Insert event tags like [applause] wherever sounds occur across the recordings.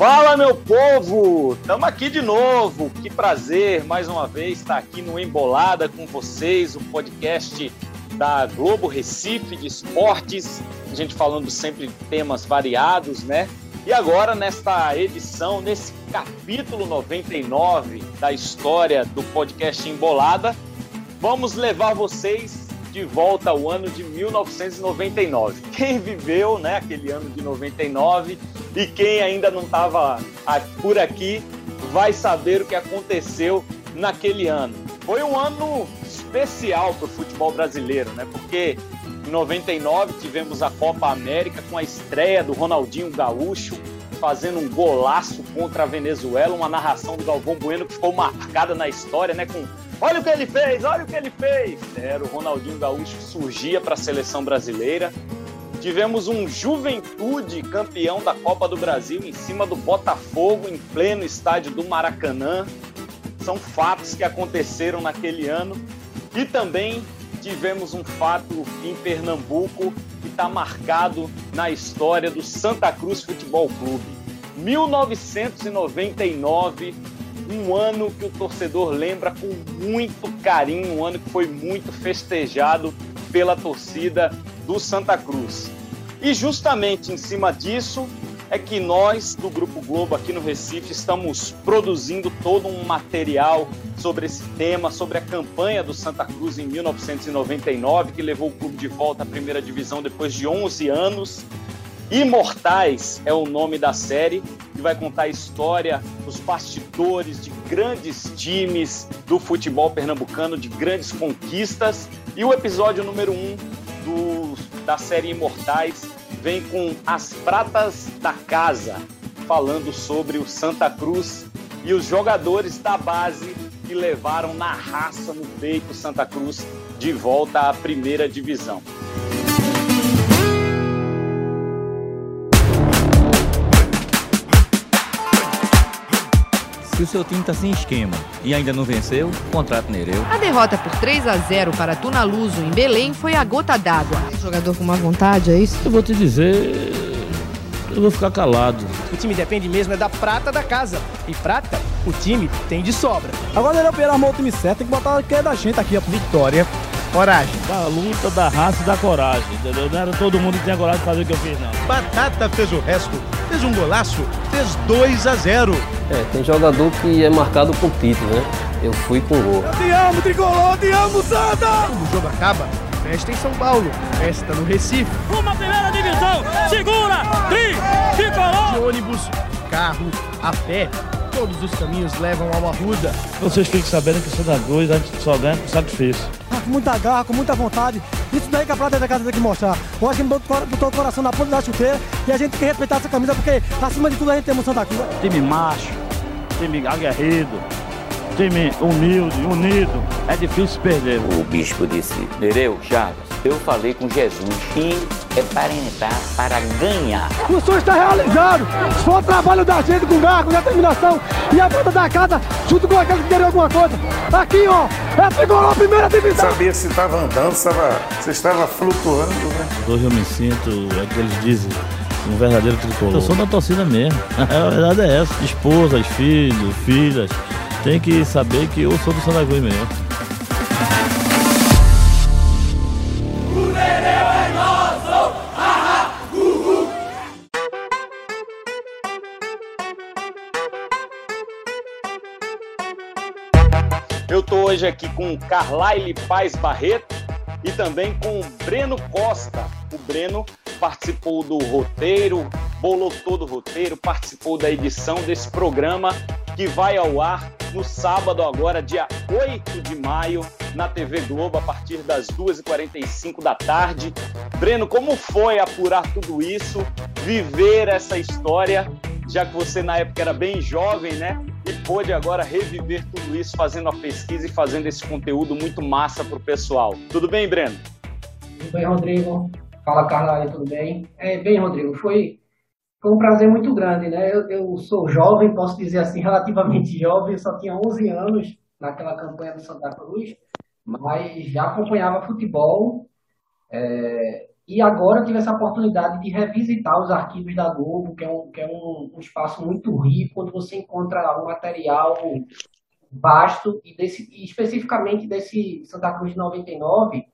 Fala, meu povo! Estamos aqui de novo. Que prazer, mais uma vez, estar aqui no Embolada com vocês, o podcast da Globo Recife de esportes. A gente falando sempre de temas variados, né? E agora, nesta edição, nesse capítulo 99 da história do podcast Embolada, vamos levar vocês de volta ao ano de 1999. Quem viveu, né, aquele ano de 99 e quem ainda não estava por aqui vai saber o que aconteceu naquele ano. Foi um ano especial para o futebol brasileiro, né? Porque em 99 tivemos a Copa América com a estreia do Ronaldinho Gaúcho fazendo um golaço contra a Venezuela, uma narração do Galvão Bueno que ficou marcada na história, né? Com olha o que ele fez, olha o que ele fez. Era o Ronaldinho Gaúcho que surgia para a seleção brasileira. Tivemos um Juventude campeão da Copa do Brasil em cima do Botafogo em pleno estádio do Maracanã. São fatos que aconteceram naquele ano. E também tivemos um fato em Pernambuco que está marcado na história do Santa Cruz Futebol Clube. 1999, um ano que o torcedor lembra com muito carinho, um ano que foi muito festejado pela torcida do Santa Cruz. E justamente em cima disso é que nós do Grupo Globo aqui no Recife estamos produzindo todo um material sobre esse tema, sobre a campanha do Santa Cruz em 1999, que levou o clube de volta à primeira divisão depois de 11 anos. Imortais é o nome da série, que vai contar a história, os bastidores de grandes times do futebol pernambucano, de grandes conquistas. E o episódio número 1 um da série Imortais vem com As Pratas da Casa, falando sobre o Santa Cruz e os jogadores da base que levaram na raça no peito Santa Cruz de volta à primeira divisão. Se o seu time está sem esquema e ainda não venceu, contrato Nereu. A derrota por 3 a 0 para Tunaluso em Belém foi a gota d'água. Jogador com má vontade, é isso? Eu vou te dizer, eu vou ficar calado. O time depende mesmo é da prata da casa. E prata, o time tem de sobra. Agora ele armou o time certo, tem que botar o que é da gente aqui. Vitória, coragem. Da luta, da raça e da coragem, entendeu? Não era todo mundo que tinha coragem de fazer o que eu fiz, não. Batata fez o resto, fez um golaço, fez 2 a 0 É, tem jogador que é marcado com título, né? Eu fui com gol. Eu te amo, Tricolor, te amo, Santa! Quando o jogo acaba, festa em São Paulo, festa no Recife. Uma primeira divisão, segura, tri, tricolor. De ônibus, carro, a pé, todos os caminhos levam ao Arruda. Vocês fiquem sabendo que o Santa Cruz a gente só ganha com sacrifício. Ah, com muita garra, com muita vontade. Isso daí que a Prata da Casa tem que mostrar. Hoje a gente botou o coração na ponta da chuteira e a gente tem que respeitar essa camisa porque acima de tudo a gente tem emoção da Cruz. Time macho, time aguerrido, time humilde, unido. É difícil perder. O bispo disse: Nereu, Chagas, eu falei com Jesus. Quem é para entrar para ganhar? O sonho está realizado. Só o trabalho da gente com garra, com determinação e a Prata da Casa junto com aqueles que querem alguma coisa. Aqui, ó, é Tricolor primeira divisão. Sabia se estava andando, se estava, se estava flutuando, né? Hoje eu me sinto, é o que eles dizem, um verdadeiro tricolor. Eu sou da torcida mesmo. [laughs] A verdade é essa. Esposas, filhos, filhas. Tem que saber que eu sou do Santa Cruz mesmo. Eu estou hoje aqui com Carlyle Paz Barreto e também com o Breno Costa. O Breno participou do roteiro, bolou todo o roteiro, participou da edição desse programa que vai ao ar no sábado, agora, dia 8 de maio, na TV Globo, a partir das 2h45 da tarde. Breno, como foi apurar tudo isso, viver essa história, já que você na época era bem jovem, né? E pôde agora reviver tudo isso, fazendo a pesquisa e fazendo esse conteúdo muito massa para o pessoal. Tudo bem, Breno? Tudo bem, Rodrigo. Fala, Carla, tudo bem? É, bem, Rodrigo, foi foi um prazer muito grande, né? Eu, eu, sou jovem, posso dizer assim, relativamente jovem, só tinha 11 anos naquela campanha do Santa Cruz, mas já acompanhava futebol é, E agora tive essa oportunidade de revisitar os arquivos da Globo, que é um, que é um, um espaço muito rico, onde você encontra um material vasto e, desse, e especificamente desse Santa Cruz de 99,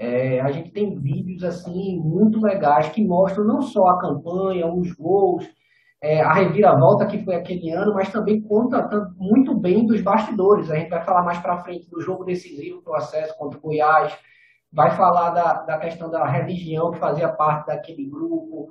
é, a gente tem vídeos assim muito legais que mostram não só a campanha, os gols, é, a reviravolta que foi aquele ano, mas também conta muito bem dos bastidores. A gente vai falar mais para frente do jogo decisivo para o acesso contra o Goiás, vai falar da, da questão da religião que fazia parte daquele grupo,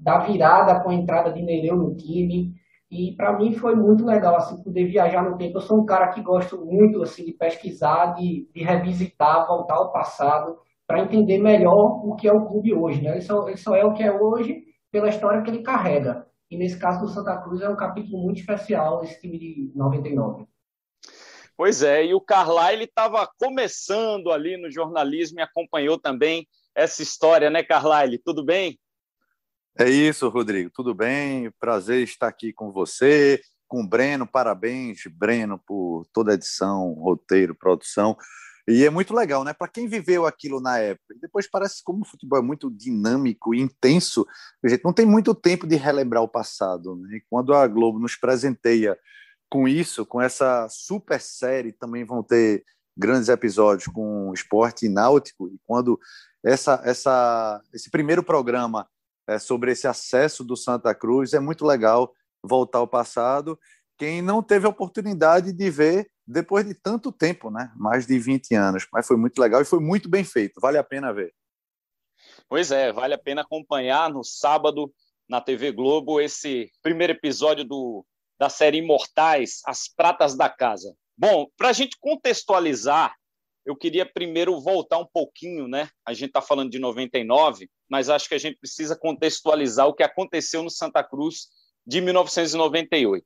da virada com a entrada de Nereu no time. E para mim foi muito legal assim poder viajar no tempo. Eu sou um cara que gosto muito assim de pesquisar, de, de revisitar, voltar ao passado para entender melhor o que é o clube hoje, né? Ele só, ele só é o que é hoje pela história que ele carrega. E nesse caso do Santa Cruz é um capítulo muito especial esse time de 99. Pois é, e o Carlyle estava começando ali no jornalismo e acompanhou também essa história, né, Carlyle? Tudo bem? É isso, Rodrigo. Tudo bem? Prazer estar aqui com você, com o Breno. Parabéns, Breno, por toda a edição, roteiro, produção. E é muito legal, né? Para quem viveu aquilo na época. Depois parece como o futebol é muito dinâmico e intenso, a gente não tem muito tempo de relembrar o passado. Né? Quando a Globo nos presenteia com isso, com essa super série, também vão ter grandes episódios com esporte náutico. E quando essa, essa, esse primeiro programa é sobre esse acesso do Santa Cruz, é muito legal voltar ao passado. Quem não teve a oportunidade de ver depois de tanto tempo, né? Mais de 20 anos. Mas foi muito legal e foi muito bem feito. Vale a pena ver. Pois é, vale a pena acompanhar no sábado na TV Globo esse primeiro episódio do da série Imortais, As Pratas da Casa. Bom, para a gente contextualizar, eu queria primeiro voltar um pouquinho, né? A gente está falando de 99, mas acho que a gente precisa contextualizar o que aconteceu no Santa Cruz de 1998.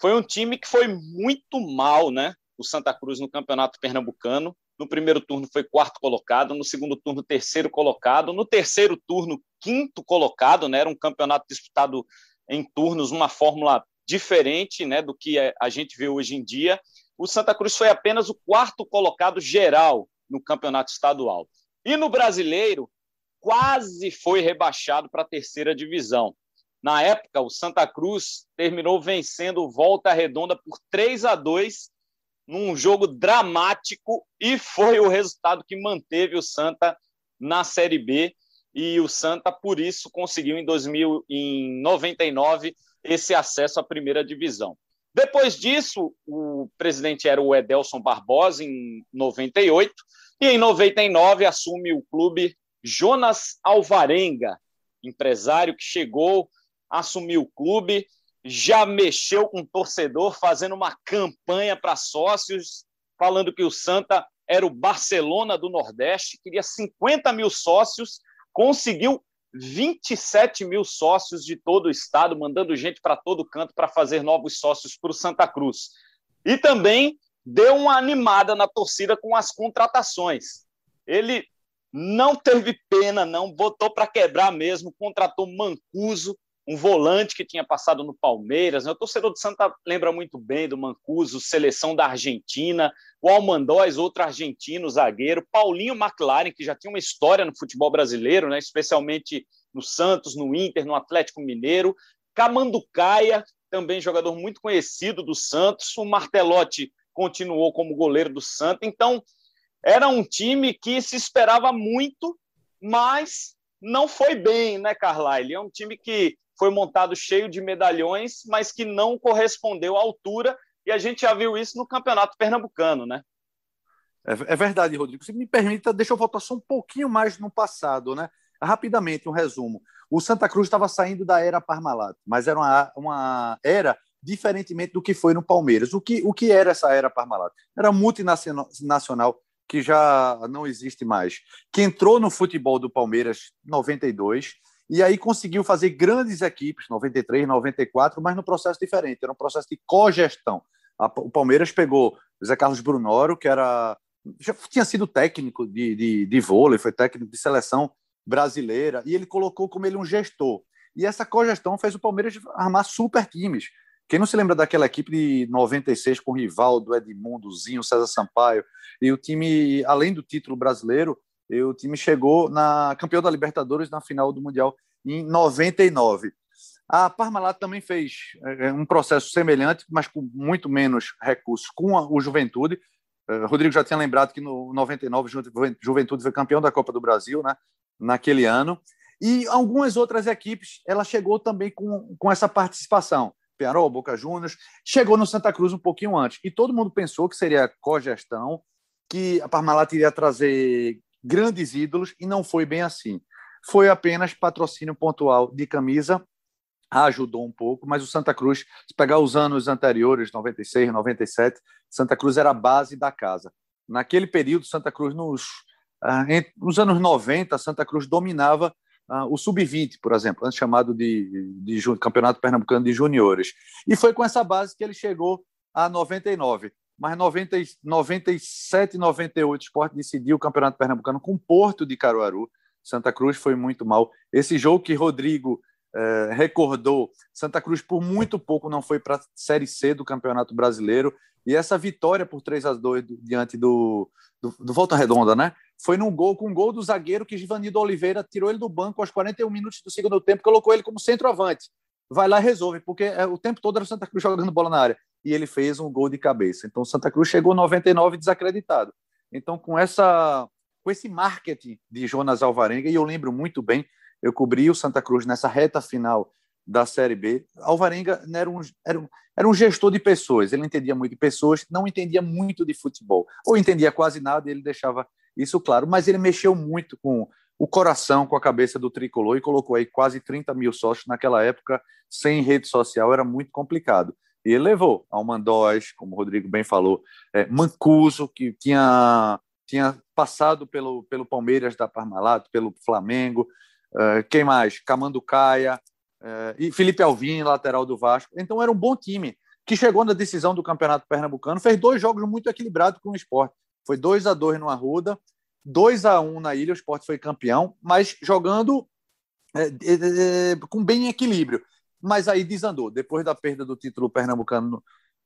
Foi um time que foi muito mal, né? O Santa Cruz no Campeonato Pernambucano. No primeiro turno foi quarto colocado, no segundo turno terceiro colocado, no terceiro turno quinto colocado, né? Era um campeonato disputado em turnos, uma fórmula diferente né, do que é, a gente vê hoje em dia. O Santa Cruz foi apenas o quarto colocado geral no campeonato estadual. E no brasileiro, quase foi rebaixado para a terceira divisão. Na época, o Santa Cruz terminou vencendo Volta Redonda por 3 a 2 num jogo dramático e foi o resultado que manteve o Santa na Série B e o Santa por isso conseguiu em 2099 esse acesso à primeira divisão. Depois disso, o presidente era o Edelson Barbosa, em 98, e em 99 assume o clube Jonas Alvarenga, empresário que chegou, assumiu o clube, já mexeu com o torcedor, fazendo uma campanha para sócios, falando que o Santa era o Barcelona do Nordeste, queria 50 mil sócios, conseguiu 27 mil sócios de todo o estado, mandando gente para todo canto para fazer novos sócios para o Santa Cruz. E também deu uma animada na torcida com as contratações. Ele não teve pena, não, botou para quebrar mesmo, contratou Mancuso, um volante que tinha passado no Palmeiras. Né? O torcedor do Santa lembra muito bem do Mancuso, seleção da Argentina, o Almandóis, outro argentino, zagueiro, Paulinho McLaren, que já tinha uma história no futebol brasileiro, né? especialmente no Santos, no Inter, no Atlético Mineiro, Camanducaia, também jogador muito conhecido do Santos, o Martelotti continuou como goleiro do Santos, então era um time que se esperava muito, mas não foi bem, né, Carlyle? É um time que foi montado cheio de medalhões, mas que não correspondeu à altura, e a gente já viu isso no Campeonato Pernambucano, né? É, é verdade, Rodrigo. Se me permita, deixa eu voltar só um pouquinho mais no passado, né? Rapidamente, um resumo. O Santa Cruz estava saindo da era Parmalat, mas era uma, uma era diferentemente do que foi no Palmeiras. O que, o que era essa era Parmalat? Era multinacional que já não existe mais, que entrou no futebol do Palmeiras 92 e aí conseguiu fazer grandes equipes, 93, 94, mas no processo diferente, era um processo de cogestão. O Palmeiras pegou Zé Carlos Brunoro, que era já tinha sido técnico de, de, de vôlei, foi técnico de seleção brasileira, e ele colocou como ele um gestor. E essa cogestão fez o Palmeiras armar super times. Quem não se lembra daquela equipe de 96 com Rivaldo, Edmundo, Zinho, César Sampaio, e o time, além do título brasileiro, o time chegou na campeão da Libertadores na final do Mundial em 99. A Parmalat também fez é, um processo semelhante, mas com muito menos recursos com a, o Juventude. Uh, Rodrigo já tinha lembrado que no 99 Juventude foi campeão da Copa do Brasil, né, naquele ano. E algumas outras equipes, ela chegou também com, com essa participação. Penarol, Boca Juniors, chegou no Santa Cruz um pouquinho antes. E todo mundo pensou que seria cogestão, que a Parmalat iria trazer grandes ídolos, e não foi bem assim. Foi apenas patrocínio pontual de camisa, ajudou um pouco, mas o Santa Cruz, se pegar os anos anteriores, 96, 97, Santa Cruz era a base da casa. Naquele período, Santa Cruz, nos, ah, nos anos 90, Santa Cruz dominava uh, o Sub-20, por exemplo, antes chamado de, de, de Campeonato Pernambucano de Juniores. E foi com essa base que ele chegou a 99. Mas 90, 97 e 98 o esporte decidiu o Campeonato Pernambucano com Porto de Caruaru. Santa Cruz foi muito mal. Esse jogo que Rodrigo eh, recordou, Santa Cruz por muito pouco não foi para a Série C do Campeonato Brasileiro. E essa vitória por 3 a 2 diante do, do, do Volta Redonda, né? Foi num gol com um gol do zagueiro que Givanildo Oliveira tirou ele do banco aos 41 minutos do segundo tempo, colocou ele como centroavante. Vai lá e resolve, porque é, o tempo todo era o Santa Cruz jogando bola na área. E ele fez um gol de cabeça. Então o Santa Cruz chegou 99 desacreditado. Então com essa com esse marketing de Jonas Alvarenga, e eu lembro muito bem, eu cobri o Santa Cruz nessa reta final da Série B. Alvarenga era um, era, um, era um gestor de pessoas, ele entendia muito de pessoas, não entendia muito de futebol, ou entendia quase nada e ele deixava isso claro, mas ele mexeu muito com o coração, com a cabeça do tricolor e colocou aí quase 30 mil sócios naquela época, sem rede social, era muito complicado. E ele levou Almandóis, como o Rodrigo bem falou, é, Mancuso, que tinha, tinha passado pelo, pelo Palmeiras da Parmalat, pelo Flamengo, é, quem mais? Camanducaia, é, e Felipe Alvim, lateral do Vasco. Então era um bom time, que chegou na decisão do Campeonato Pernambucano, fez dois jogos muito equilibrados com o esporte. Foi 2 a 2 no Arruda, 2 a 1 na Ilha, o Sport foi campeão, mas jogando é, é, é, com bem equilíbrio. Mas aí desandou. Depois da perda do título pernambucano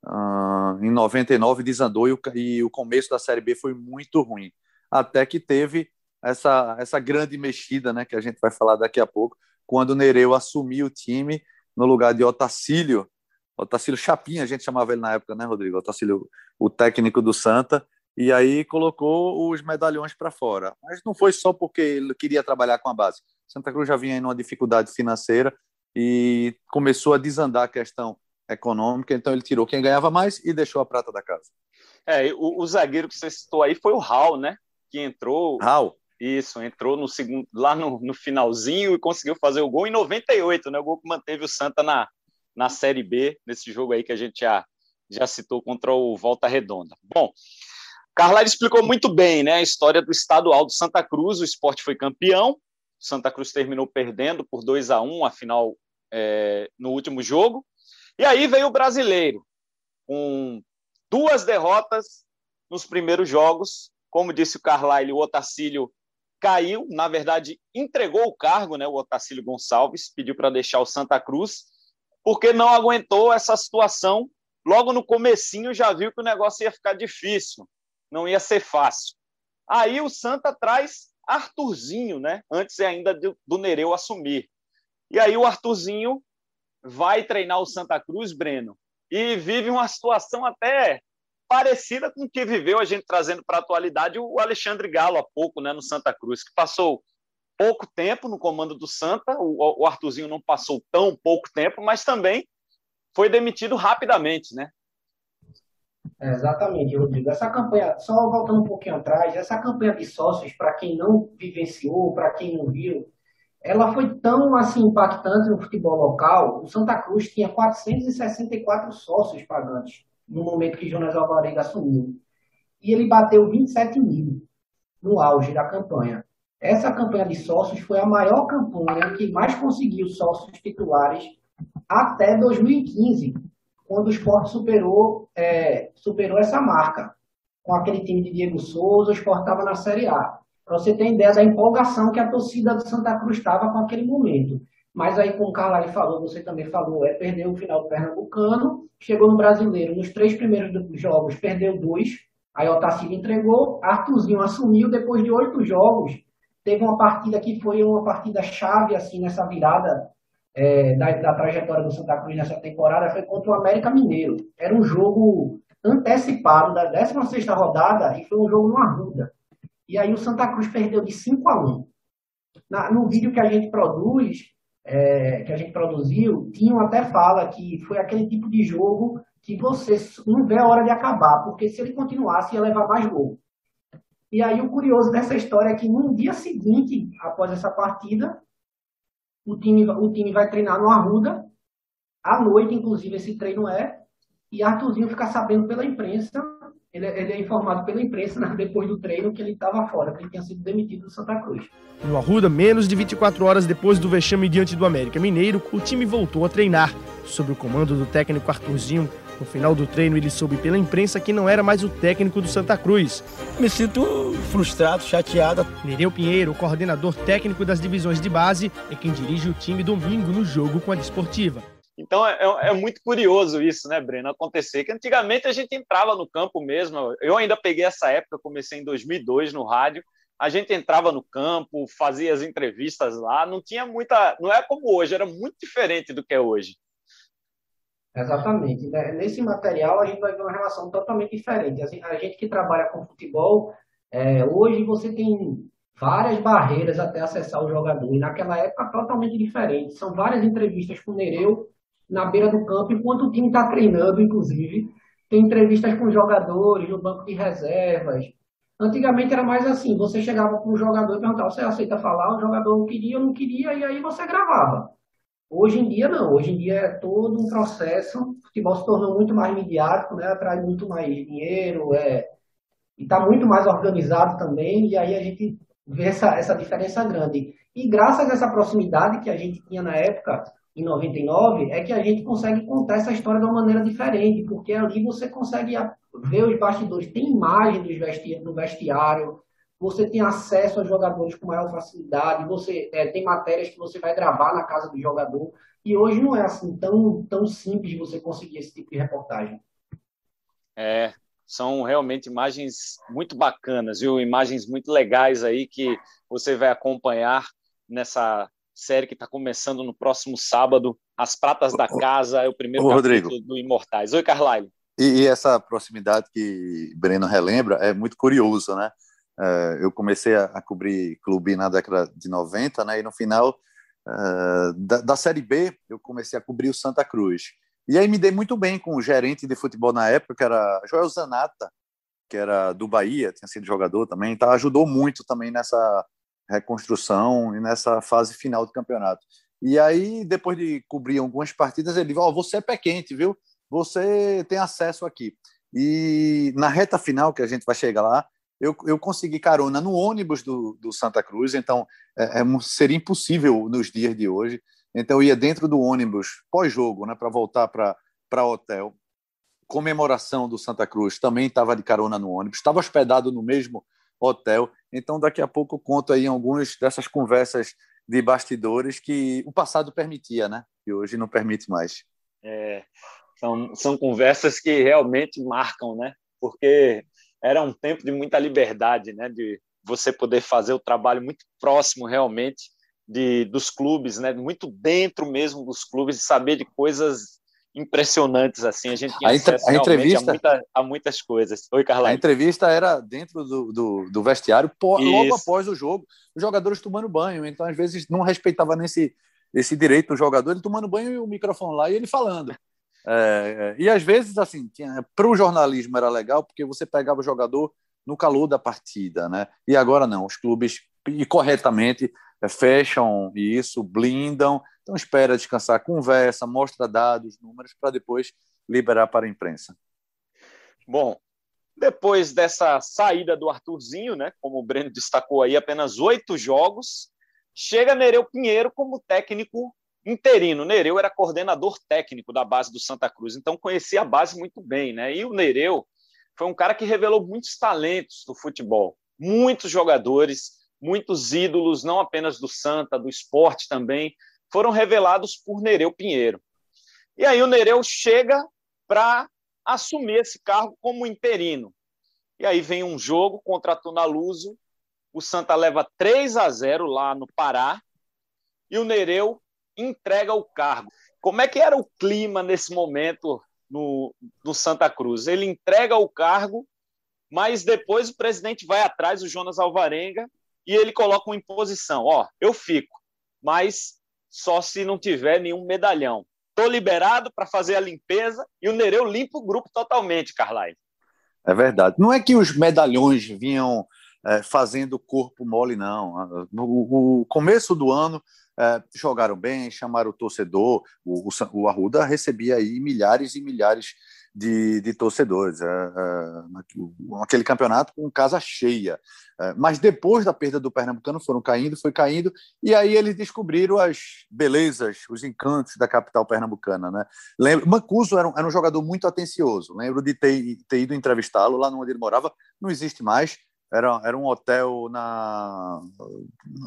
uh, em 99, desandou e o, e o começo da Série B foi muito ruim. Até que teve essa, essa grande mexida, né, que a gente vai falar daqui a pouco, quando o Nereu assumiu o time no lugar de Otacílio, Otacílio Chapinha, a gente chamava ele na época, né, Rodrigo? Otacílio, o técnico do Santa, e aí colocou os medalhões para fora. Mas não foi só porque ele queria trabalhar com a base. Santa Cruz já vinha em uma dificuldade financeira e começou a desandar a questão econômica, então ele tirou quem ganhava mais e deixou a prata da casa. É, o, o zagueiro que você citou aí foi o Raul, né? Que entrou. Raul. Isso, entrou no segundo, lá no, no finalzinho e conseguiu fazer o gol em 98, né? O gol que manteve o Santa na, na Série B, nesse jogo aí que a gente já, já citou contra o Volta Redonda. Bom, Carlyle explicou muito bem né, a história do estadual do Santa Cruz. O esporte foi campeão. Santa Cruz terminou perdendo por 2 a 1 a final é, no último jogo. E aí veio o brasileiro, com duas derrotas nos primeiros jogos. Como disse o Carlyle, o Otacílio caiu, na verdade, entregou o cargo, né, o Otacílio Gonçalves, pediu para deixar o Santa Cruz, porque não aguentou essa situação. Logo no comecinho já viu que o negócio ia ficar difícil não ia ser fácil. Aí o Santa traz Arthurzinho, né? Antes ainda do Nereu assumir. E aí o Arthurzinho vai treinar o Santa Cruz, Breno, e vive uma situação até parecida com o que viveu a gente trazendo para a atualidade o Alexandre Galo há pouco, né, no Santa Cruz, que passou pouco tempo no comando do Santa, o, o Arthurzinho não passou tão pouco tempo, mas também foi demitido rapidamente, né? Exatamente, Rodrigo. Essa campanha, só voltando um pouquinho atrás, essa campanha de sócios, para quem não vivenciou, para quem não viu, ela foi tão assim impactante no futebol local. O Santa Cruz tinha 464 sócios pagantes no momento que Jonas Alvarenga assumiu. E ele bateu 27 mil no auge da campanha. Essa campanha de sócios foi a maior campanha que mais conseguiu sócios titulares até 2015 quando o esporte superou, é, superou essa marca. Com aquele time de Diego Souza, estava na Série A. Para você ter ideia da empolgação que a torcida do Santa Cruz estava com aquele momento. Mas aí, como o Carlyle falou, você também falou, é perdeu o final do Pernambucano, chegou no Brasileiro, nos três primeiros jogos, perdeu dois, Aí o Otacílio entregou, Arthurzinho assumiu depois de oito jogos. Teve uma partida que foi uma partida chave assim nessa virada é, da, da, trajetória do Santa Cruz nessa temporada, foi contra o América Mineiro. Era um jogo antecipado da 16 rodada e foi um jogo no Arruda. E aí o Santa Cruz perdeu de 5 a 1. Na, no vídeo que a gente produz, é, que a gente produziu, Tinho até fala que foi aquele tipo de jogo que você não vê a hora de acabar, porque se ele continuasse ia levar mais gol. E aí o curioso dessa história é que no dia seguinte, após essa partida, o time, o time vai treinar no Arruda, à noite, inclusive, esse treino é, e Arthurzinho fica sabendo pela imprensa, ele, é, ele é informado pela imprensa [laughs] né, depois do treino que ele estava fora, que ele tinha sido demitido do Santa Cruz. No Arruda, menos de 24 horas depois do vexame diante do América Mineiro, o time voltou a treinar. Sob o comando do técnico Arthurzinho, no final do treino, ele soube pela imprensa que não era mais o técnico do Santa Cruz. Me sinto frustrado, chateado. Nereu Pinheiro, coordenador técnico das divisões de base, é quem dirige o time domingo no jogo com a Desportiva. Então é, é, é, muito curioso isso, né, Breno? Acontecer que antigamente a gente entrava no campo mesmo. Eu ainda peguei essa época, comecei em 2002 no rádio. A gente entrava no campo, fazia as entrevistas lá. Não tinha muita, não é como hoje, era muito diferente do que é hoje. Exatamente. Né? Nesse material a gente vai ver uma relação totalmente diferente. Assim, a gente que trabalha com futebol, é, hoje você tem várias barreiras até acessar o jogador, e naquela época totalmente diferente. São várias entrevistas com o Nereu na beira do campo, enquanto o time está treinando, inclusive. Tem entrevistas com jogadores no banco de reservas. Antigamente era mais assim, você chegava com um jogador e perguntava, você aceita falar? O jogador não queria, não queria, e aí você gravava. Hoje em dia, não. Hoje em dia é todo um processo. O futebol se tornou muito mais midiático, né? atrai muito mais dinheiro, é... e está muito mais organizado também. E aí a gente vê essa, essa diferença grande. E graças a essa proximidade que a gente tinha na época, em 99, é que a gente consegue contar essa história de uma maneira diferente, porque ali você consegue ver os bastidores, tem imagem do vestiário, você tem acesso aos jogadores com maior facilidade, você é, tem matérias que você vai gravar na casa do jogador, e hoje não é assim tão, tão simples você conseguir esse tipo de reportagem. É, são realmente imagens muito bacanas, viu? Imagens muito legais aí que você vai acompanhar nessa série que está começando no próximo sábado. As Pratas da Casa é o primeiro Ô, Rodrigo. do Imortais. Oi, Carlyle. E, e, essa proximidade que Breno relembra é muito curioso, né? Uh, eu comecei a, a, cobrir clube na década de 90, né? E no final uh, da, da, Série B, eu comecei a cobrir o Santa Cruz. E aí me dei muito bem com o gerente de futebol na época, que era Joel Zanata, que era do Bahia, tinha sido jogador também, então ajudou muito também nessa reconstrução e nessa fase final do campeonato. E aí, depois de cobrir algumas partidas, ele falou: oh, você é pé quente, viu? Você tem acesso aqui. E na reta final, que a gente vai chegar lá, eu, eu consegui carona no ônibus do, do Santa Cruz, então é, é, seria impossível nos dias de hoje. Então eu ia dentro do ônibus pós-jogo, né, para voltar para hotel. Comemoração do Santa Cruz também estava de carona no ônibus, estava hospedado no mesmo hotel. Então daqui a pouco eu conto aí algumas dessas conversas de bastidores que o passado permitia, né? E hoje não permite mais. É, são, são conversas que realmente marcam, né? Porque era um tempo de muita liberdade, né? De você poder fazer o trabalho muito próximo realmente de dos clubes, né? Muito dentro mesmo dos clubes e saber de coisas impressionantes assim. A gente tinha a, a entrevista a, muita, a, muitas coisas. Oi, Carla. A entrevista era dentro do, do, do vestiário, logo após o jogo, os jogadores tomando banho. Então, às vezes, não respeitava nesse esse direito do jogador, ele tomando banho e o microfone lá e ele falando. É, é, e às vezes, assim, para o jornalismo era legal porque você pegava o jogador no calor da partida, né? E agora não, os clubes, e corretamente, é, fecham isso, blindam, então espera descansar, conversa, mostra dados, números, para depois liberar para a imprensa. Bom, depois dessa saída do Arthurzinho, né, como o Breno destacou aí, apenas oito jogos, chega Nereu Pinheiro como técnico interino. Nereu era coordenador técnico da base do Santa Cruz, então conhecia a base muito bem, né? E o Nereu foi um cara que revelou muitos talentos do futebol, muitos jogadores, muitos ídolos, não apenas do Santa, do esporte também, foram revelados por Nereu Pinheiro. E aí o Nereu chega para assumir esse cargo como interino. E aí vem um jogo contra a Tunaluso, o Santa leva 3 a 0 lá no Pará e o Nereu entrega o cargo. Como é que era o clima nesse momento no, no Santa Cruz? Ele entrega o cargo, mas depois o presidente vai atrás, o Jonas Alvarenga, e ele coloca uma imposição. Ó, eu fico, mas só se não tiver nenhum medalhão. Estou liberado para fazer a limpeza e o Nereu limpa o grupo totalmente, Carlyle. É verdade. Não é que os medalhões vinham é, fazendo corpo mole, não. No, começo do ano é, jogaram bem, chamaram o torcedor. O, o, Arruda recebia aí milhares e milhares de, de torcedores. É, é, aquele campeonato com casa cheia. Mas depois da perda do Pernambucano foram caindo, foi caindo, e aí eles descobriram as belezas, os encantos da capital pernambucana. Né? Lembro, Mancuso era um, era um jogador muito atencioso. Lembro de ter, ter ido entrevistá-lo lá onde ele morava, não existe mais. Era, era um hotel na,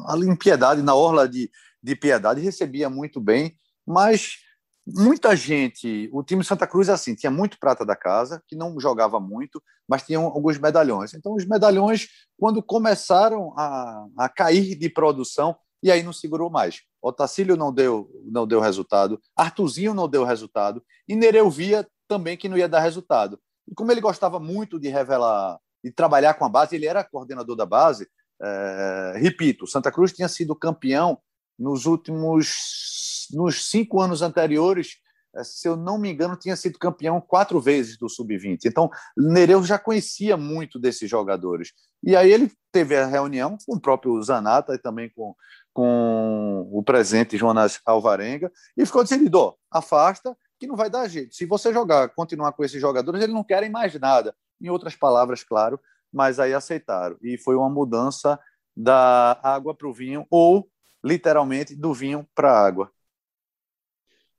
ali em na orla de, de Piedade, recebia muito bem, mas muita gente, o time Santa Cruz assim, tinha muito prata da casa, que não jogava muito, mas tinham alguns medalhões. Então, os medalhões, quando começaram a, a cair de produção, e aí não segurou mais. Otacílio não deu, não deu resultado, Artuzinho não deu resultado, e Nereu via também que não ia dar resultado. E como ele gostava muito de revelar, de trabalhar com a base, ele era coordenador da base, é, repito, Santa Cruz tinha sido campeão nos últimos nos cinco anos anteriores, eh, se eu não me engano, tinha sido campeão quatro vezes do sub-20. Então, Nereu já conhecia muito desses jogadores. E aí ele teve a reunião com o próprio Zanata e também com, com o presente Jonas Alvarenga e ficou decidido: ó, afasta, que não vai dar jeito. Se você jogar, continuar com esses jogadores, eles não querem mais nada. Em outras palavras, claro, mas aí aceitaram. E foi uma mudança da água para o vinho ou literalmente do vinho para a água.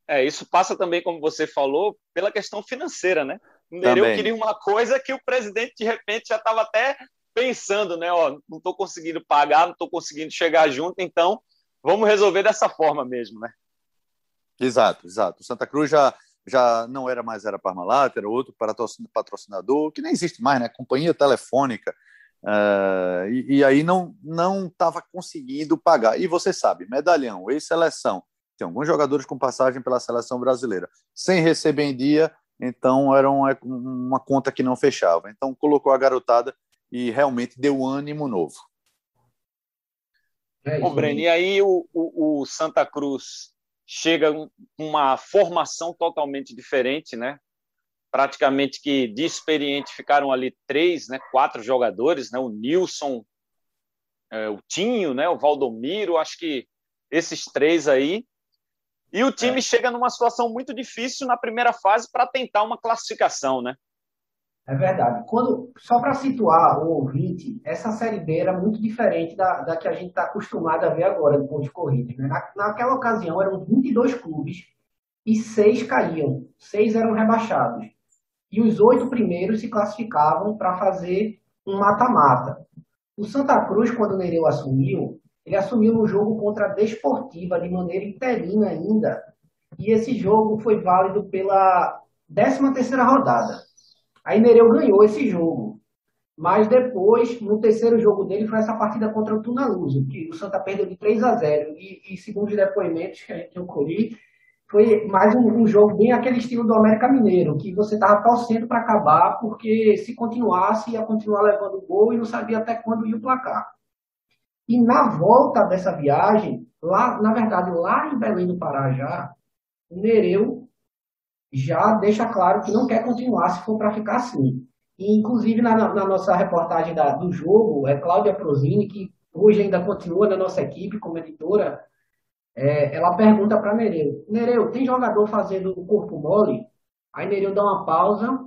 É, isso passa também, como você falou, pela questão financeira, né? Nereu queria uma coisa que o presidente, de repente, já estava até pensando, né? Ó, não estou conseguindo pagar, não estou conseguindo chegar junto, então vamos resolver dessa forma mesmo, né? Exato, exato. O Santa Cruz já, já não era mais era Parmalat, era outro patrocinador, que nem existe mais, né? Companhia telefônica. Uh, e, e, aí não não estava conseguindo pagar. E você sabe, medalhão, ex-seleção, tem alguns jogadores com passagem pela seleção brasileira, sem receber em dia, então era uma, uma conta que não fechava. Então colocou a garotada e realmente deu ânimo novo. É, Ô, Breno, e aí o, o, o Santa Cruz chega com uma formação totalmente diferente, né? Praticamente que de experiente ficaram ali três, né, quatro jogadores, né, o Nilson, é, o Tinho, né, o Valdomiro, acho que esses três aí. E o time é. chega numa situação muito difícil na primeira fase para tentar uma classificação, né? É verdade. Quando, só para situar o ouvinte, essa Série B era muito diferente da, da que a gente está acostumado a ver agora, do ponto de corrida. Né? Na, naquela ocasião eram 22 clubes e seis caíam, seis eram rebaixados e os oito primeiros se classificavam para fazer um mata-mata. O Santa Cruz, quando o Nereu assumiu, ele assumiu no jogo contra a Desportiva de maneira interina ainda, e esse jogo foi válido pela 13 terceira rodada. Aí Nereu ganhou esse jogo, mas depois, no terceiro jogo dele, foi essa partida contra o Tunaluso, que o Santa perdeu de 3 a 0, e, e segundo os depoimentos que eu colhi, foi mais um, um, jogo bem aquele estilo do América Mineiro, que você estava torcendo para acabar, porque se continuasse ia continuar levando gol e não sabia até quando ia o placar. E na volta dessa viagem, lá, na verdade, lá em Belém do Pará já, o Nereu já deixa claro que não quer continuar se for para ficar assim. E, inclusive, na, na nossa reportagem da, do jogo, é Cláudia Prozini, que hoje ainda continua na nossa equipe como editora, é, ela pergunta para Nereu: Nereu, tem jogador fazendo o corpo mole? Aí Nereu dá uma pausa,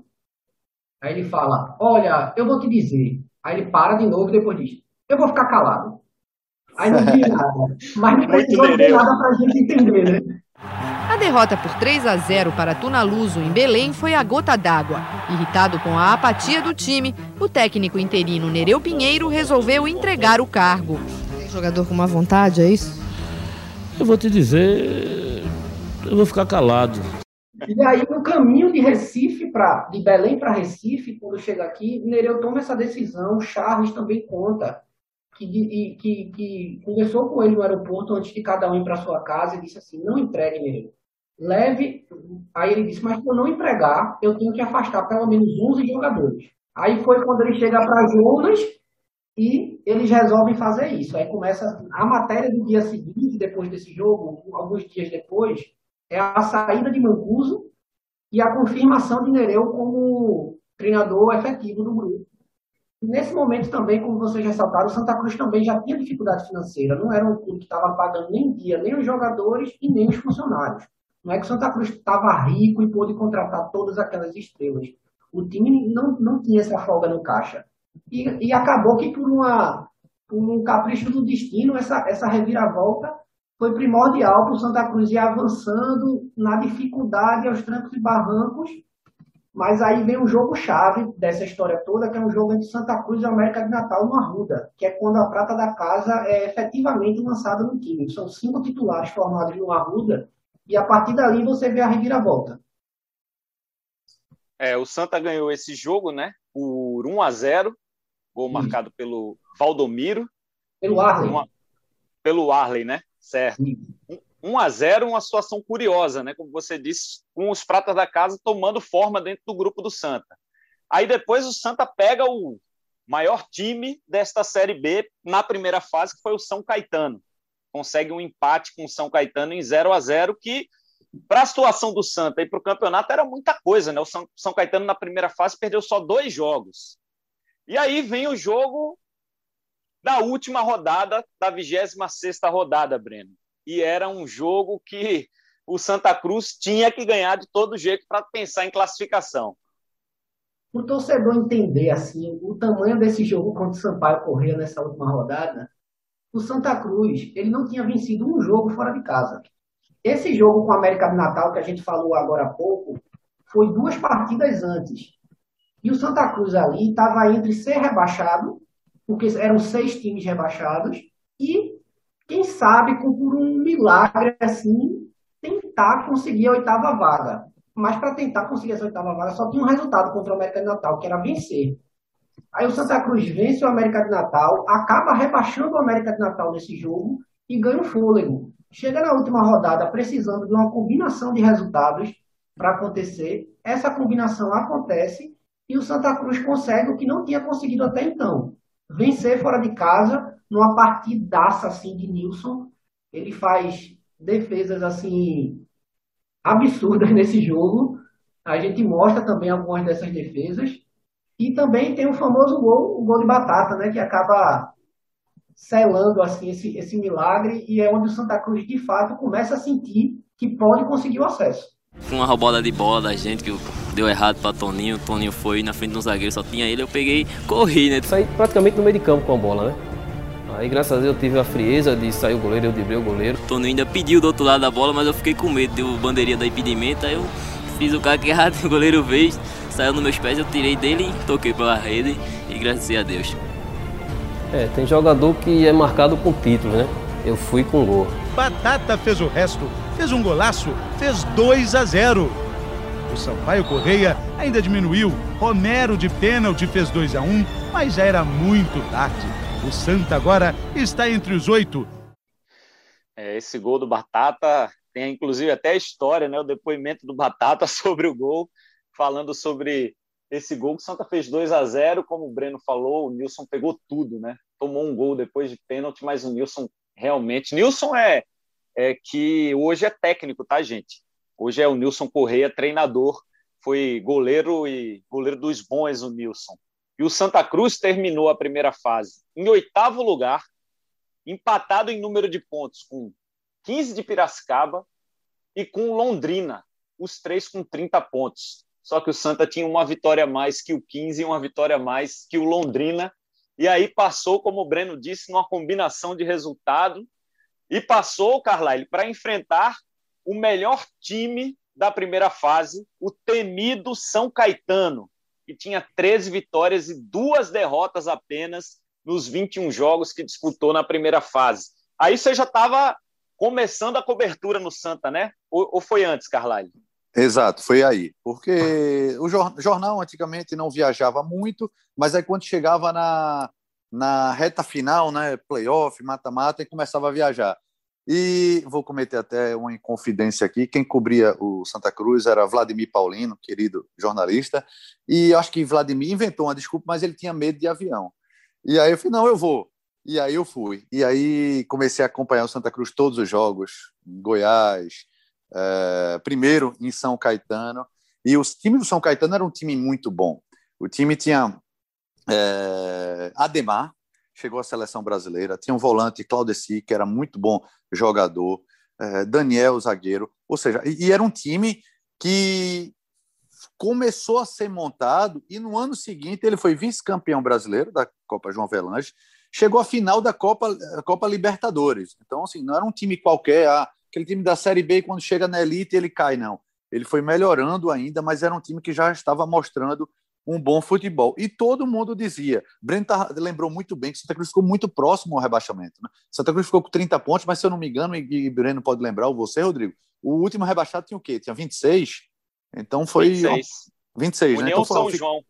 aí ele fala: Olha, eu vou te dizer. Aí ele para de novo e depois diz: Eu vou ficar calado. Aí não diz nada. [laughs] Mas não precisou dizer nada para a gente entender, né? A derrota por 3 a 0 para Tunaluso em Belém foi a gota d'água. Irritado com a apatia do time, o técnico interino Nereu Pinheiro resolveu entregar o cargo. Jogador com uma vontade, é isso? Eu vou te dizer, eu vou ficar calado. E aí, no caminho de Recife pra, de Belém para Recife, quando chega aqui, Nereu toma essa decisão, Charles também conta, que, que, que, conversou com ele no aeroporto antes de cada um ir para sua casa e disse assim, não entregue Nereu. Leve, aí ele disse, mas se eu não empregar, eu tenho que afastar pelo menos 11 jogadores. Aí foi quando ele chega para Jonas e eles resolvem fazer isso. Aí começa a matéria do dia seguinte, depois desse jogo, alguns dias depois, é a saída de Mancuso e a confirmação de Nereu como treinador efetivo do grupo. Nesse momento também, como vocês ressaltaram, o Santa Cruz também já tinha dificuldade financeira. Não era um clube que estava pagando nem dia, nem os jogadores e nem os funcionários. Não é que o Santa Cruz estava rico e pôde contratar todas aquelas estrelas. O time não, não tinha essa folga no caixa. E, e acabou que por, uma, por um capricho do destino, essa, essa reviravolta foi primordial para o Santa Cruz ir avançando na dificuldade, aos trancos e barrancos. Mas aí vem o jogo-chave dessa história toda, que é um jogo entre Santa Cruz e América de Natal no Arruda, que é quando a prata da casa é efetivamente lançada no time. São cinco titulares formados no Arruda, e a partir dali você vê a reviravolta. É, o Santa ganhou esse jogo, né? Por 1 a 0 gol marcado pelo Valdomiro. Pelo Arley. Uma, pelo Arley, né? Certo. 1 a 0 uma situação curiosa, né? Como você disse, com os pratas da casa tomando forma dentro do grupo do Santa. Aí depois o Santa pega o maior time desta Série B na primeira fase, que foi o São Caetano. Consegue um empate com o São Caetano em 0 a 0 que para a situação do Santa e para o campeonato era muita coisa, né? O São, São Caetano na primeira fase perdeu só dois jogos. E aí vem o jogo da última rodada, da 26 rodada, Breno. E era um jogo que o Santa Cruz tinha que ganhar de todo jeito para pensar em classificação. O torcedor entender assim o tamanho desse jogo contra o Sampaio Correia nessa última rodada, o Santa Cruz ele não tinha vencido um jogo fora de casa. Esse jogo com a América do Natal que a gente falou agora há pouco foi duas partidas antes. E o Santa Cruz ali estava entre ser rebaixado porque eram seis times rebaixados, e, quem sabe, por um milagre assim, tentar conseguir a oitava vaga. Mas para tentar conseguir essa oitava vaga, só tinha um resultado contra o América de Natal, que era vencer. Aí o Santa Cruz vence o América de Natal, acaba rebaixando o América de Natal nesse jogo e ganha um fôlego. Chega na última rodada precisando de uma combinação de resultados para acontecer. Essa combinação acontece e o Santa Cruz consegue o que não tinha conseguido até então, vencer fora de casa, numa partidaça assim de Nilson. Ele faz defesas assim absurdas [laughs] nesse jogo. A gente mostra também algumas dessas defesas. E também tem o famoso gol, o gol de batata, né, que acaba selando assim esse, esse milagre e é onde o Santa Cruz de fato começa a sentir que pode conseguir o acesso. Foi uma roubada de bola da gente que deu errado para Toninho. Toninho foi na frente do zagueiro, só tinha ele. Eu peguei, corri, né? Saí praticamente no meio de campo com a bola, né? Aí, graças a Deus, eu tive a frieza de sair o goleiro, eu driblei o goleiro. Toninho ainda pediu do outro lado da bola, mas eu fiquei com medo, deu bandeirinha da impedimento. Aí eu fiz o cara que errado, [laughs] o goleiro veio, saiu nos meus pés, eu tirei dele, toquei pela rede e graças a Deus. É, tem jogador que é marcado com título, né? Eu fui com gol. Batata fez o resto fez um golaço, fez 2 a 0. O Sampaio Correia ainda diminuiu. Romero de pênalti fez 2 a 1, mas já era muito tarde. O Santa agora está entre os oito. É, esse gol do Batata tem inclusive até a história, né? O depoimento do Batata [laughs] sobre o gol, falando sobre esse gol que o Santa fez 2 a 0 como o Breno falou, o Nilson pegou tudo, né? Tomou um gol depois de pênalti, mas o Nilson realmente. Nilson é é que hoje é técnico, tá, gente? Hoje é o Nilson Correia, treinador, foi goleiro e goleiro dos bons, o Nilson. E o Santa Cruz terminou a primeira fase em oitavo lugar, empatado em número de pontos com 15 de Piracicaba e com Londrina, os três com 30 pontos. Só que o Santa tinha uma vitória a mais que o 15 e uma vitória a mais que o Londrina. E aí passou, como o Breno disse, numa combinação de resultado e passou, Carlyle, para enfrentar o melhor time da primeira fase, o temido São Caetano, que tinha 13 vitórias e duas derrotas apenas nos 21 jogos que disputou na primeira fase. Aí você já estava começando a cobertura no Santa, né? Ou, ou foi antes, Carlyle? Exato, foi aí. Porque o jornal antigamente não viajava muito, mas aí quando chegava na, na reta final, né, playoff, mata-mata, e começava a viajar. E vou cometer até uma inconfidência aqui. Quem cobria o Santa Cruz era Vladimir Paulino, querido jornalista. E acho que Vladimir inventou uma desculpa, mas ele tinha medo de avião. E aí eu falei: não, eu vou. E aí eu fui. E aí comecei a acompanhar o Santa Cruz todos os jogos, Goiás, é, primeiro em São Caetano. E o time do São Caetano era um time muito bom. O time tinha é, Ademar, chegou à seleção brasileira, tinha um volante, Claudeci, que era muito bom jogador, é, Daniel, zagueiro, ou seja, e, e era um time que começou a ser montado e no ano seguinte ele foi vice-campeão brasileiro da Copa João Velange, chegou à final da Copa, Copa Libertadores. Então, assim, não era um time qualquer, ah, aquele time da Série B, quando chega na elite ele cai, não. Ele foi melhorando ainda, mas era um time que já estava mostrando um bom futebol. E todo mundo dizia. Breno tá, lembrou muito bem que Santa Cruz ficou muito próximo ao rebaixamento. Né? Santa Cruz ficou com 30 pontos, mas se eu não me engano, e Breno pode lembrar, ou você, Rodrigo, o último rebaixado tinha o quê? Tinha 26? Então foi. 26. 26, União né? Então São João.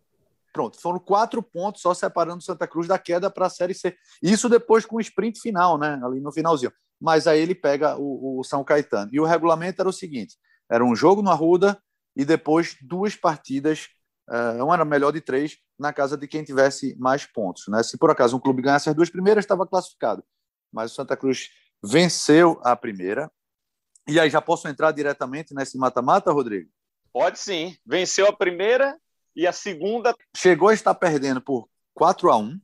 Pronto, foram quatro pontos só separando Santa Cruz da queda para a Série C. Isso depois com o sprint final, né? Ali no finalzinho. Mas aí ele pega o, o São Caetano. E o regulamento era o seguinte: era um jogo no Arruda e depois duas partidas uh, um era melhor de três na casa de quem tivesse mais pontos. Né? Se por acaso um clube ganhasse as duas primeiras, estava classificado. Mas o Santa Cruz venceu a primeira. E aí já posso entrar diretamente nesse mata-mata, Rodrigo? Pode sim. Venceu a primeira e a segunda. Chegou a estar perdendo por 4 a 1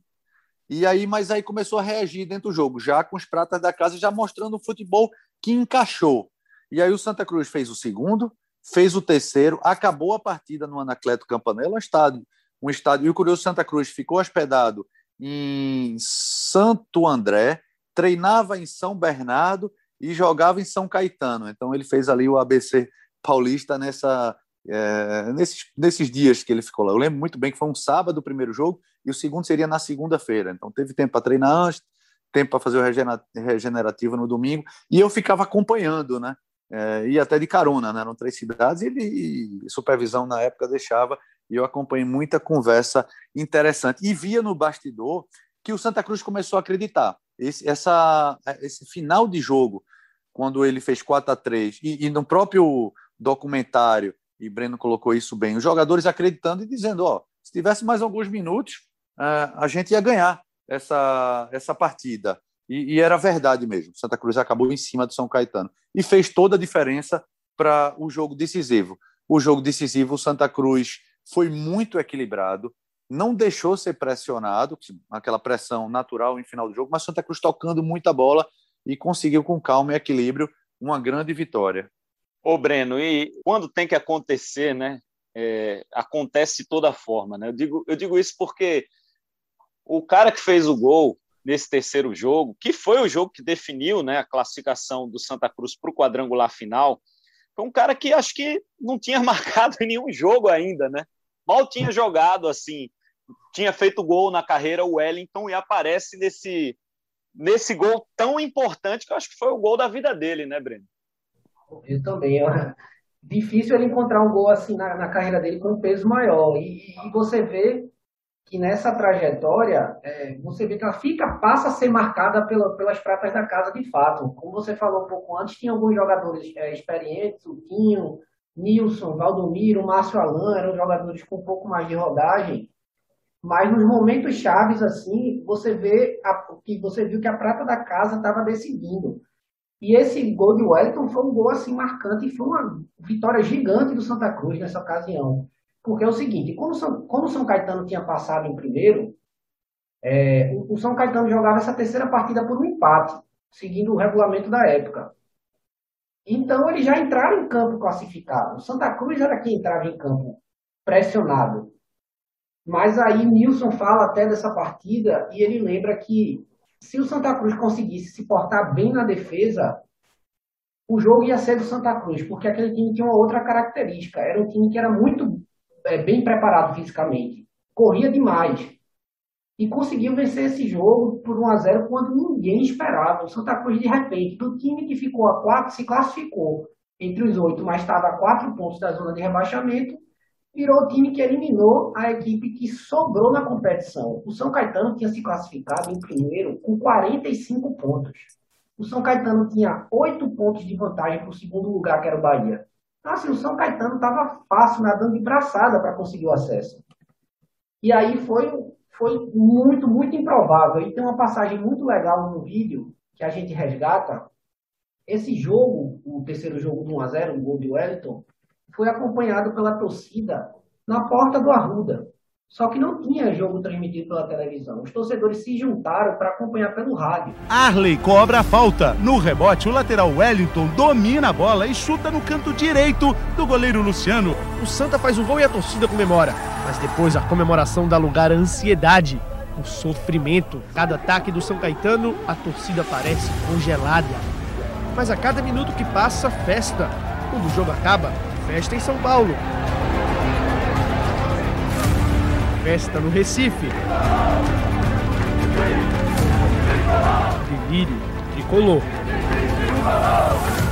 e aí, mas aí começou a reagir dentro do jogo, já com os pratas da casa, já mostrando o futebol que encaixou. E aí o Santa Cruz fez o segundo, fez o terceiro, acabou a partida no Anacleto Campanella, um estádio, um estádio, e o Curioso Santa Cruz ficou hospedado em Santo André, treinava em São Bernardo e jogava em São Caetano. Então ele fez ali o ABC paulista nessa, é, nesses, nesses dias que ele ficou lá. Eu lembro muito bem que foi um sábado o primeiro jogo e o segundo seria na segunda-feira. Então teve tempo para treinar antes, tempo para fazer o regenerativo no domingo e eu ficava acompanhando, né? É, e até de carona, né? eram três cidades, e, ele, supervisão na época deixava, e eu acompanhei muita conversa interessante. E via no bastidor que o Santa Cruz começou a acreditar. Esse, essa, esse final de jogo, quando ele fez 4 a 3 e, e no próprio documentário, e Breno colocou isso bem, os jogadores acreditando e dizendo: ó, se tivesse mais alguns minutos, é, a gente ia ganhar essa, essa partida. E, e, era verdade mesmo. Santa Cruz acabou em cima do São Caetano e fez toda a diferença para o jogo decisivo. O jogo decisivo, o Santa Cruz foi muito equilibrado, não deixou ser pressionado, aquela pressão natural em final do jogo, mas Santa Cruz tocando muita bola e conseguiu com calma e equilíbrio uma grande vitória. Ô Breno, e quando tem que acontecer, né? É, acontece de toda forma, né? Eu digo, eu digo isso porque o cara que fez o gol, nesse terceiro jogo, que foi o jogo que definiu né, a classificação do Santa Cruz para o quadrangular final. Foi um cara que acho que não tinha [laughs] marcado em nenhum jogo ainda, né? Mal tinha jogado assim, tinha feito gol na carreira o Wellington e aparece nesse nesse gol tão importante que eu acho que foi o gol da vida dele, né, Breno? Eu também. É difícil ele encontrar um gol assim na, na carreira dele com um peso maior. E, e você vê que nessa trajetória é, você vê que ela fica, passa a ser marcada pela, pelas pratas da casa de fato. Como você falou um pouco antes, tinha alguns jogadores é, experientes, o Tinho, Nilson, Valdomiro, Márcio Alan, eram jogadores com um pouco mais de rodagem, mas nos momentos chaves assim, você vê a, que você viu que a prata da casa estava decidindo. E esse gol de Wellington foi um gol assim marcante e foi uma vitória gigante do Santa Cruz nessa ocasião. Porque é o seguinte, como São, São Caetano tinha passado em primeiro, é, o São Caetano jogava essa terceira partida por um empate, seguindo o regulamento da época. Então eles já entraram em campo classificado. O Santa Cruz era quem entrava em campo pressionado. Mas aí Nilson fala até dessa partida e ele lembra que se o Santa Cruz conseguisse se portar bem na defesa, o jogo ia ser do Santa Cruz, porque aquele time tinha uma outra característica. Era um time que era muito é, bem preparado fisicamente, corria demais e conseguiu vencer esse jogo por 1 a 0 quando ninguém esperava. O Santa Cruz, de repente, do time que ficou a 4, se classificou. entre os oito, mas estava a quatro pontos da zona de rebaixamento, virou o time que eliminou a equipe que sobrou na competição. O São Caetano tinha se classificado em primeiro com 45 pontos. O São Caetano tinha oito pontos de vantagem para o segundo lugar, que era o Bahia. Assim, o São Caetano estava fácil, nadando de braçada para conseguir o acesso. E aí foi, foi muito, muito improvável. E tem uma passagem muito legal no vídeo que a gente resgata. Esse jogo, o terceiro jogo do 1x0, o gol de Wellington, foi acompanhado pela torcida na porta do Arruda. Só que não tinha jogo transmitido pela televisão. Os torcedores se juntaram para acompanhar pelo rádio. Arley cobra a falta. No rebote, o lateral Wellington domina a bola e chuta no canto direito do goleiro Luciano. O Santa faz um gol e a torcida comemora. Mas depois a comemoração dá lugar à ansiedade, o sofrimento. Cada ataque do São Caetano, a torcida parece congelada. Mas a cada minuto que passa, festa. Quando o jogo acaba, festa em São Paulo. Festa no Recife. Delírio tricolor.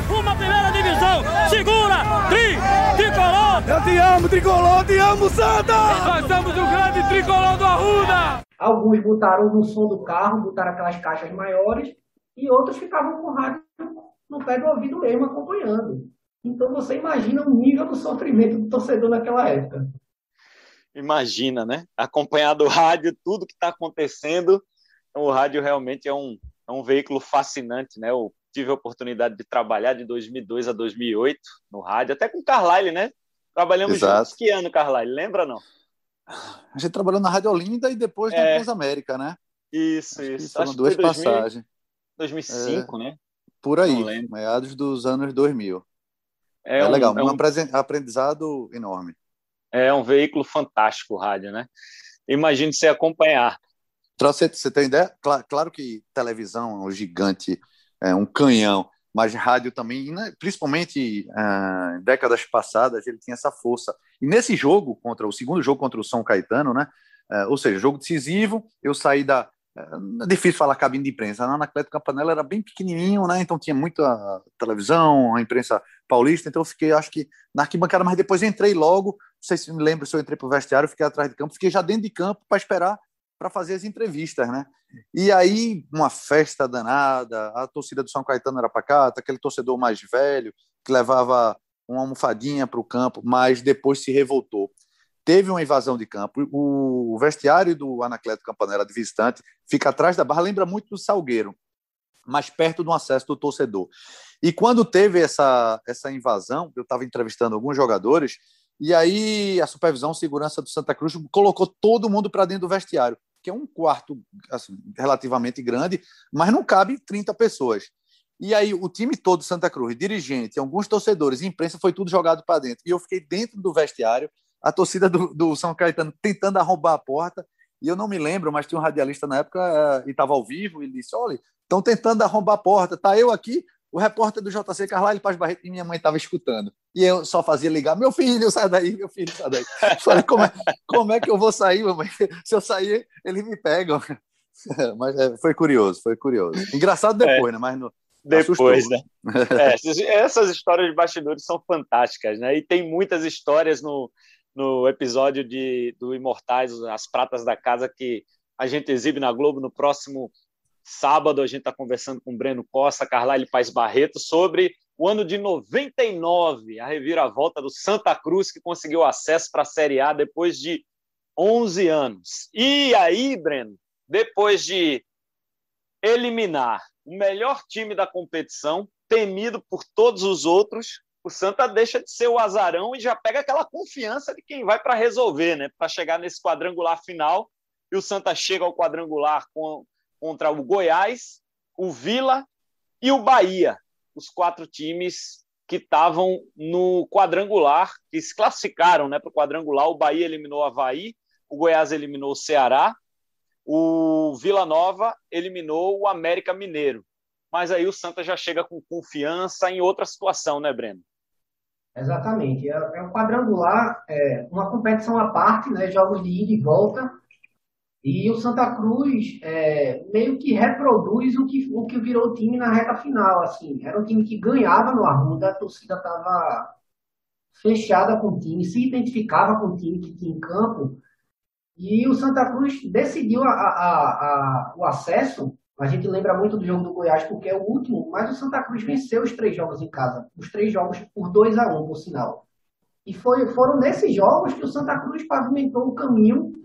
Uma primeira divisão, segura, tri, tricolor. Eu te amo, tricolor, te amo, Santa! Nós somos o grande tricolor do Arruda. Alguns botaram no som do carro, botaram aquelas caixas maiores, e outros ficavam com o rádio no pé do ouvido mesmo, acompanhando. Então você imagina o nível do sofrimento do torcedor naquela época imagina, né? Acompanhar do rádio tudo que está acontecendo. Então, o rádio realmente é um, é um veículo fascinante, né? Eu tive a oportunidade de trabalhar de 2002 a 2008 no rádio, até com o Carlyle, né? Trabalhamos Exato. juntos que ano, Carlyle? Lembra não? A gente trabalhou na Rádio Olinda e depois na é. Transamérica, né? Isso, Acho isso. Foram duas passagens. 2005, é. né? Por aí, meados dos anos 2000. É, é um, legal, é um aprendizado enorme. É um veículo fantástico o rádio, né? Imagine você acompanhar. Você, você tem ideia? Claro, claro, que televisão é um gigante, é um canhão, mas rádio também, né? principalmente uh, em décadas passadas, ele tinha essa força. E nesse jogo, contra o segundo jogo contra o São Caetano, né? Uh, ou seja, jogo decisivo, eu saí da, é difícil falar cabine de imprensa. Na Anacleto Campanella era bem pequenininho, né? Então tinha muita televisão, a imprensa paulista. Então eu fiquei, acho que na arquibancada, mas depois entrei logo. Sei se me lembro se eu entrei para o vestiário, fiquei atrás de campo, fiquei já dentro de campo para esperar para fazer as entrevistas, né? E aí uma festa danada. A torcida do São Caetano era para cá, aquele torcedor mais velho que levava uma almofadinha para o campo, mas depois se revoltou teve uma invasão de campo. O vestiário do Anacleto Campanella de visitante fica atrás da barra, lembra muito do Salgueiro, mais perto do acesso do torcedor. E quando teve essa, essa invasão, eu estava entrevistando alguns jogadores, e aí a supervisão segurança do Santa Cruz colocou todo mundo para dentro do vestiário, que é um quarto assim, relativamente grande, mas não cabe 30 pessoas. E aí o time todo do Santa Cruz, dirigente, alguns torcedores, imprensa, foi tudo jogado para dentro. E eu fiquei dentro do vestiário a torcida do, do, São Caetano tentando arrombar a porta. E eu não me lembro, mas tinha um radialista na época uh, e estava ao vivo. E ele disse: Olha, estão tentando arrombar a porta. Tá eu aqui, o repórter do JC Carvalho Paz Barreto e minha mãe estava escutando. E eu só fazia ligar: Meu filho, sai daí, meu filho, sai daí. [laughs] Falei: como é, como é que eu vou sair, mamãe? Se eu sair, eles me pegam. [laughs] Mas é, foi curioso, foi curioso. Engraçado depois, é. né? Mas no, depois, né? [laughs] É, essas histórias de bastidores são fantásticas, né? E tem muitas histórias no, no episódio de, do Imortais, As Pratas da Casa, que a gente exibe na Globo no próximo sábado. A gente está conversando com o Breno Costa, Carlyle Paz Barreto, sobre o ano de 99, a reviravolta do Santa Cruz, que conseguiu acesso para a Série A depois de 11 anos. E aí, Breno, depois de eliminar o melhor time da competição, temido por todos os outros, o Santa deixa de ser o azarão e já pega aquela confiança de quem vai para resolver, né? Para chegar nesse quadrangular final. E o Santa chega ao quadrangular com, contra o Goiás, o Vila e o Bahia, os quatro times que estavam no quadrangular, que se classificaram né, para o quadrangular. O Bahia eliminou o Havaí, o Goiás eliminou o Ceará, o Vila Nova eliminou o América Mineiro. Mas aí o Santa já chega com confiança em outra situação, né, Breno? Exatamente. É, é um quadrangular, é, uma competição à parte, né, jogos de ida e volta. E o Santa Cruz é, meio que reproduz o que, o que virou o time na reta final. Assim. Era um time que ganhava no Arruda, a torcida estava fechada com o time, se identificava com o time que tinha em campo. E o Santa Cruz decidiu a, a, a, o acesso. A gente lembra muito do jogo do Goiás porque é o último, mas o Santa Cruz venceu os três jogos em casa. Os três jogos por 2 a 1 um, por sinal. E foi, foram nesses jogos que o Santa Cruz pavimentou o caminho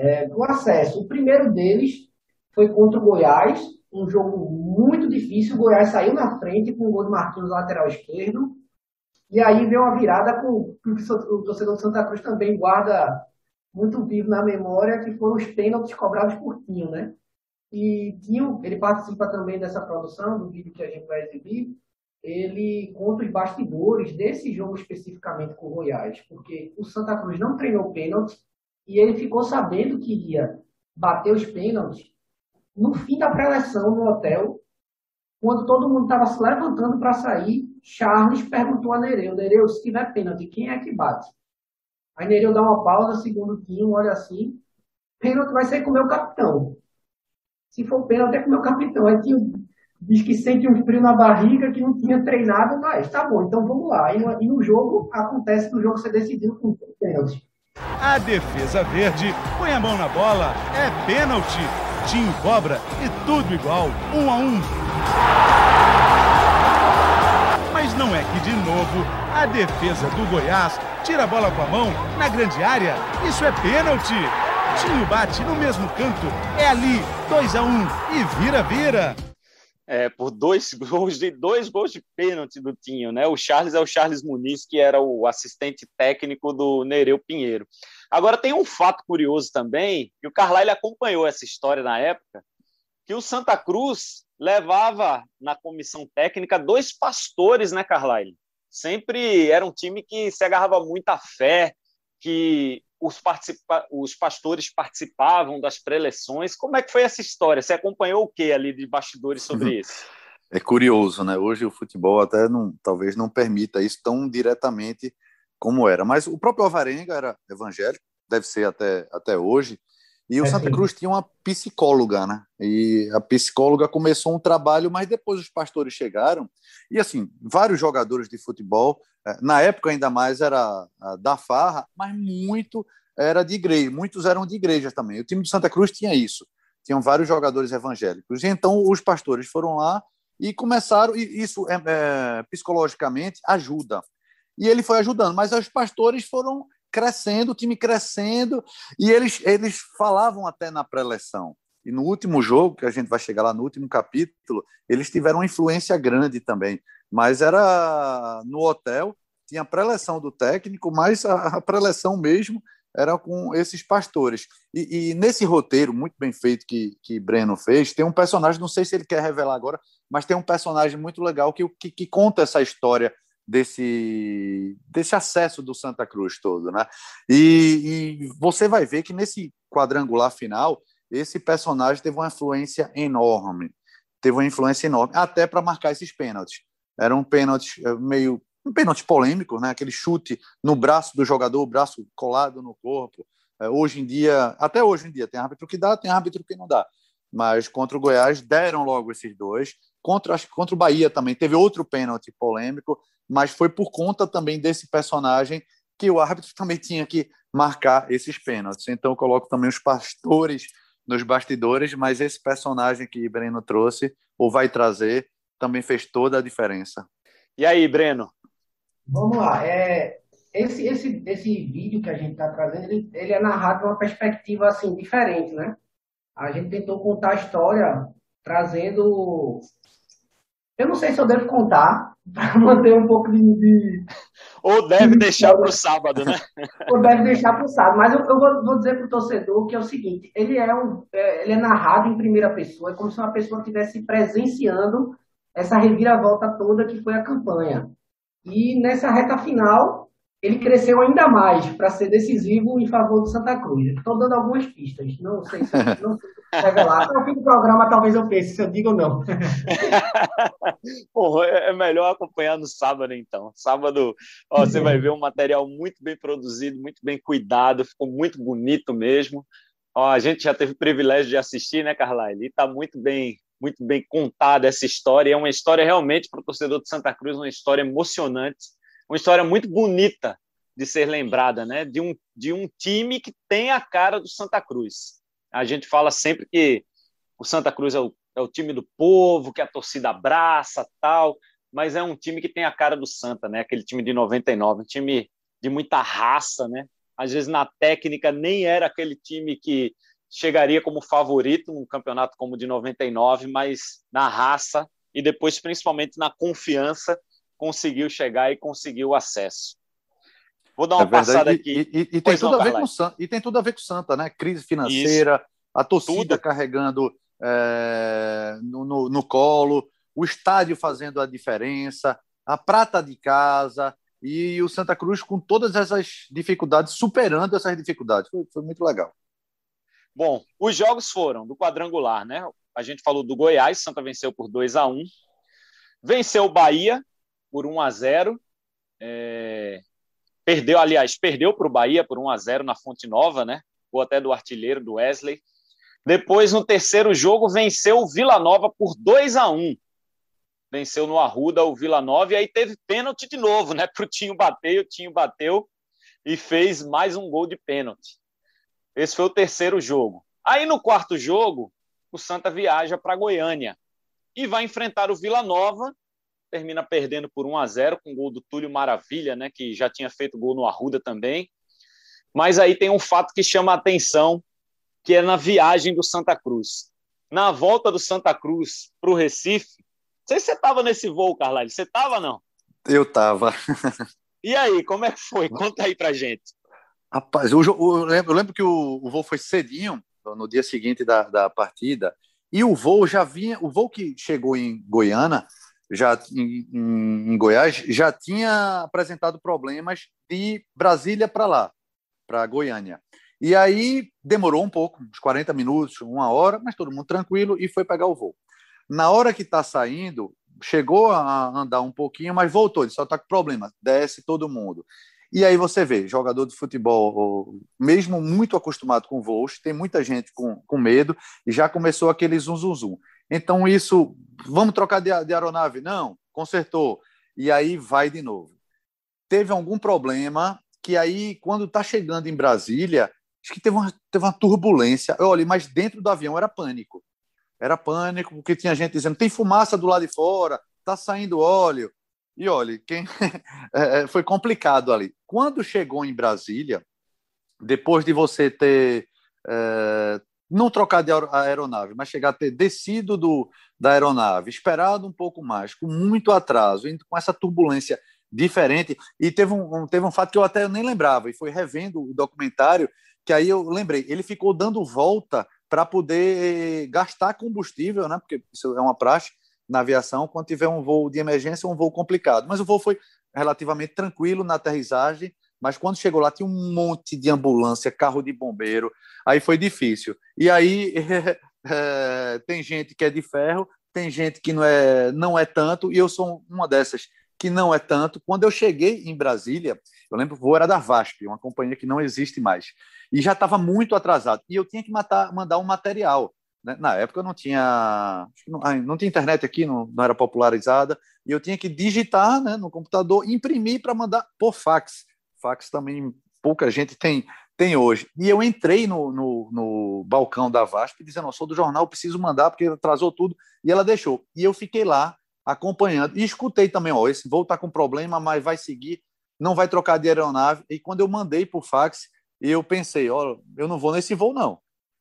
é, do acesso. O primeiro deles foi contra o Goiás, um jogo muito difícil. O Goiás saiu na frente com o gol de Marquinhos lateral esquerdo. E aí veio uma virada com o torcedor do Santa Cruz também guarda muito vivo na memória, que foram os pênaltis cobrados por Tinho, né? E Tinho, ele participa também dessa produção, do vídeo que a gente vai exibir, ele conta os bastidores desse jogo especificamente com o Goiás, porque o Santa Cruz não treinou pênalti, e ele ficou sabendo que ia bater os pênaltis no fim da preleção no hotel, quando todo mundo estava se levantando para sair, Charles perguntou a Nereu, Nereu, se tiver pênalti, quem é que bate? Aí Nereu dá uma pausa, segundo Tinho, olha assim, pênalti vai ser com o meu capitão. Se for pênalti é com o meu capitão. Aí Tinho diz que sente um frio na barriga, que não tinha treinado, mas tá bom, então vamos lá. E e no jogo, acontece que o jogo ser decidido com pênalti. A defesa verde põe a mão na bola, é pênalti. Tinho cobra e tudo igual, um a um. Mas não é que de novo a defesa do Goiás tira a bola com a mão na grande área. Isso é pênalti. Tinho bate no mesmo canto, é ali, 2 a 1 um, e vira-vira é, por dois [laughs] gols de dois gols de pênalti do Tinho, né? O Charles é o Charles Muniz, que era o assistente técnico do Nereu Pinheiro. Agora tem um fato curioso também, que o Carlyle acompanhou essa história na época, que o Santa Cruz levava na comissão técnica dois pastores, né, Carlyle? Sempre era um time que se agarrava muito à fé, que os, participa os pastores participavam das preleções. Como é que foi essa história? Você acompanhou o que ali de bastidores sobre isso? É curioso, né? Hoje o futebol até não, talvez não permita isso tão diretamente como era. Mas o próprio Alvarenga era evangélico, deve ser até, até hoje. E o é Santa Cruz tinha uma psicóloga, né? E a psicóloga começou um trabalho, mas depois os pastores chegaram. E assim, vários jogadores de futebol, eh, na época ainda mais era da farra, mas muito era de igreja, muitos eram de igreja também. O time do Santa Cruz tinha isso. Tinham vários jogadores evangélicos. E então os pastores foram lá e começaram, e isso é, é, psicologicamente ajuda. E ele foi ajudando, mas os pastores foram crescendo, o time crescendo, e eles, eles falavam até na pré-eleção. E no último jogo, que a gente vai chegar lá no último capítulo, eles tiveram uma influência grande também. Mas era no hotel, tinha a pré-eleção do técnico, mas a, a pré-eleção mesmo era com esses pastores. E, e, nesse roteiro muito bem feito que, que Breno fez, tem um personagem, não sei se ele quer revelar agora, mas tem um personagem muito legal que, que, que conta essa história desse, desse acesso do Santa Cruz todo, né? E, e, você vai ver que nesse quadrangular final, esse personagem teve uma influência enorme, teve uma influência enorme, até para marcar esses pênaltis. Era um pênalti eh, meio um pênalti polêmico, né? Aquele chute no braço do jogador, o braço colado no corpo. Eh, hoje em dia, até hoje em dia, tem árbitro que dá, tem árbitro que não dá. Mas contra o Goiás deram logo esses dois. Contra, contra o Bahia também teve outro pênalti polêmico mas foi por conta também desse personagem que o árbitro [laughs] também tinha que marcar esses pênaltis. Então eu coloco também os pastores nos bastidores, mas esse personagem que Breno trouxe ou vai trazer também fez toda a diferença. E aí, Breno? Vamos lá. É, esse, esse, esse vídeo que a gente está trazendo, ele, ele, é narrado de uma perspectiva assim diferente, né? A gente tentou contar a história trazendo. Eu não sei se eu devo contar, para [laughs] manter um pouco de, de... Ou deve deixar para o [laughs] sábado, né? Ou deve deixar para o sábado. Mas eu, eu vou, vou, dizer para o torcedor que é o seguinte: ele é, um, é, ele é narrado em primeira pessoa, é como se uma pessoa estivesse presenciando essa reviravolta toda que foi a campanha. E nessa reta final, ele cresceu ainda mais para ser decisivo em favor do Santa Cruz. Estou dando algumas pistas, não sei se [laughs] não sei revelar. Até o fim do programa, talvez eu pense se eu digo ou não. [laughs] Porra, é, é melhor acompanhar no sábado, então. Sábado, ó, você vai ver um material muito bem produzido, muito bem cuidado, ficou muito bonito mesmo. Ó, a gente já teve o privilégio de assistir, né, Carla? E está muito bem, muito bem contada essa história. É uma história realmente para o torcedor de Santa Cruz, uma história emocionante, uma história muito bonita de ser lembrada, né? De um, de um time que tem a cara do Santa Cruz. A gente fala sempre que o Santa Cruz é o, é o time do povo, que a torcida abraça, tal, mas é um time que tem a cara do Santa, né? Aquele time de 99, um time de muita raça, né? Às vezes na técnica nem era aquele time que chegaria como favorito num campeonato como o de 99, mas na raça e depois principalmente na confiança conseguiu chegar e conseguiu o acesso. Vou dar uma é passada aqui. E, e, e tem tudo não, a ver com Santa, e tem tudo a ver com Santa, né? Crise financeira, Isso. a torcida tudo. carregando é, no, no, no colo, o estádio fazendo a diferença, a prata de casa, e o Santa Cruz com todas essas dificuldades, superando essas dificuldades. Foi, foi, muito legal. Bom, os jogos foram do quadrangular, né? A gente falou do Goiás, Santa venceu por 2 a 1 Venceu o Bahia por 1 a 0 é... Perdeu, aliás, perdeu para o Bahia por 1 a 0 na Fonte Nova, né? Ou até do artilheiro, do Wesley. Depois, no terceiro jogo, venceu o Vila Nova por 2 a 1 venceu no Arruda o Vila Nova, e aí teve pênalti de novo, né? [laughs] Para o Tinho bater, o Tinho bateu e fez mais um gol de pênalti. Esse foi o terceiro jogo. Aí no quarto jogo, o Santa viaja para Goiânia e vai enfrentar o Vila Nova, termina perdendo por 1 a 0 com o gol do Túlio Maravilha, né, que já tinha feito gol no Arruda também. Mas aí tem um fato que chama a atenção, que é na viagem do Santa Cruz. Na volta do Santa Cruz para o Recife, sei se você estava nesse voo, Carlalho. Você estava não? Eu estava. [laughs] E aí, como é que foi? Conta aí pra gente. Rapaz, eu, eu, lembro, eu lembro, que o, o, voo foi cedinho, no dia seguinte da, da partida, e o voo já vinha, o voo que chegou em Goiânia, já em, em, Goiás, já tinha apresentado problemas de Brasília para lá, para Goiânia. E aí demorou um pouco, uns 40 minutos, uma hora, mas todo mundo tranquilo e foi pegar o voo. Na hora que está saindo, chegou a andar um pouquinho, mas voltou, ele só está com problema, desce todo mundo. E aí você vê, jogador de futebol, mesmo muito acostumado com voos, tem muita gente com, com medo e já começou aquele zum, zum, zum. Então isso, vamos trocar de, de aeronave? Não, consertou. E aí vai de novo. Teve algum problema que aí, quando está chegando em Brasília, acho que teve uma, teve uma turbulência. Olha, mas dentro do avião era pânico. Era pânico, porque tinha gente dizendo: tem fumaça do lado de fora, está saindo óleo. E olha, quem... [laughs] É, é, foi complicado ali. Quando chegou em Brasília, depois de você ter é, não trocar de aeronave, mas chegar a ter descido do, da aeronave, esperado um pouco mais, com muito atraso, indo com essa turbulência diferente. E teve um, um, teve um fato que eu até nem lembrava, e foi revendo o documentário, que aí eu lembrei, ele ficou dando volta para poder gastar combustível, né? Porque isso é uma praxe na aviação quando tiver um voo de emergência ou um voo complicado. Mas o voo foi relativamente tranquilo na aterrissagem, mas quando chegou lá tinha um monte de ambulância, carro de bombeiro, aí foi difícil. E aí [laughs] é, tem gente que é de ferro, tem gente que não é, não é tanto, e eu sou uma dessas que não é tanto. Quando eu cheguei em Brasília, eu lembro que o voo era da VASP, uma companhia que não existe mais, e já estava muito atrasado. E eu tinha que matar, mandar um material. Né? Na época não tinha, não, não, tinha internet aqui, não, não, era popularizada, e eu tinha que digitar né, no computador, imprimir para mandar por fax. Fax também pouca gente tem, tem hoje. E eu entrei no, no, no balcão da VASP dizendo: eu sou do jornal, preciso mandar, porque atrasou tudo, e ela deixou. E eu fiquei lá acompanhando. E escutei também, ó, esse voo está com problema, mas vai seguir, não vai trocar de aeronave. E quando eu mandei por fax, eu pensei, ó, eu não vou nesse voo, não.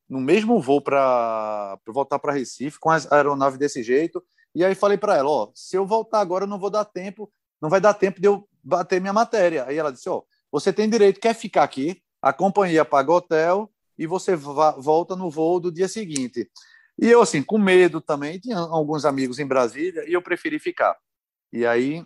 No mesmo voo para voltar para Recife, com a aeronave desse jeito. E aí falei para ela, ó, se eu voltar agora, eu não vou dar tempo, não vai dar tempo de eu bater minha matéria. Aí ela disse, ó, você tem direito, quer ficar aqui, a companhia paga hotel e você volta no voo do dia seguinte. E eu, assim, com medo também, tinha alguns amigos em Brasília e eu preferi ficar. E aí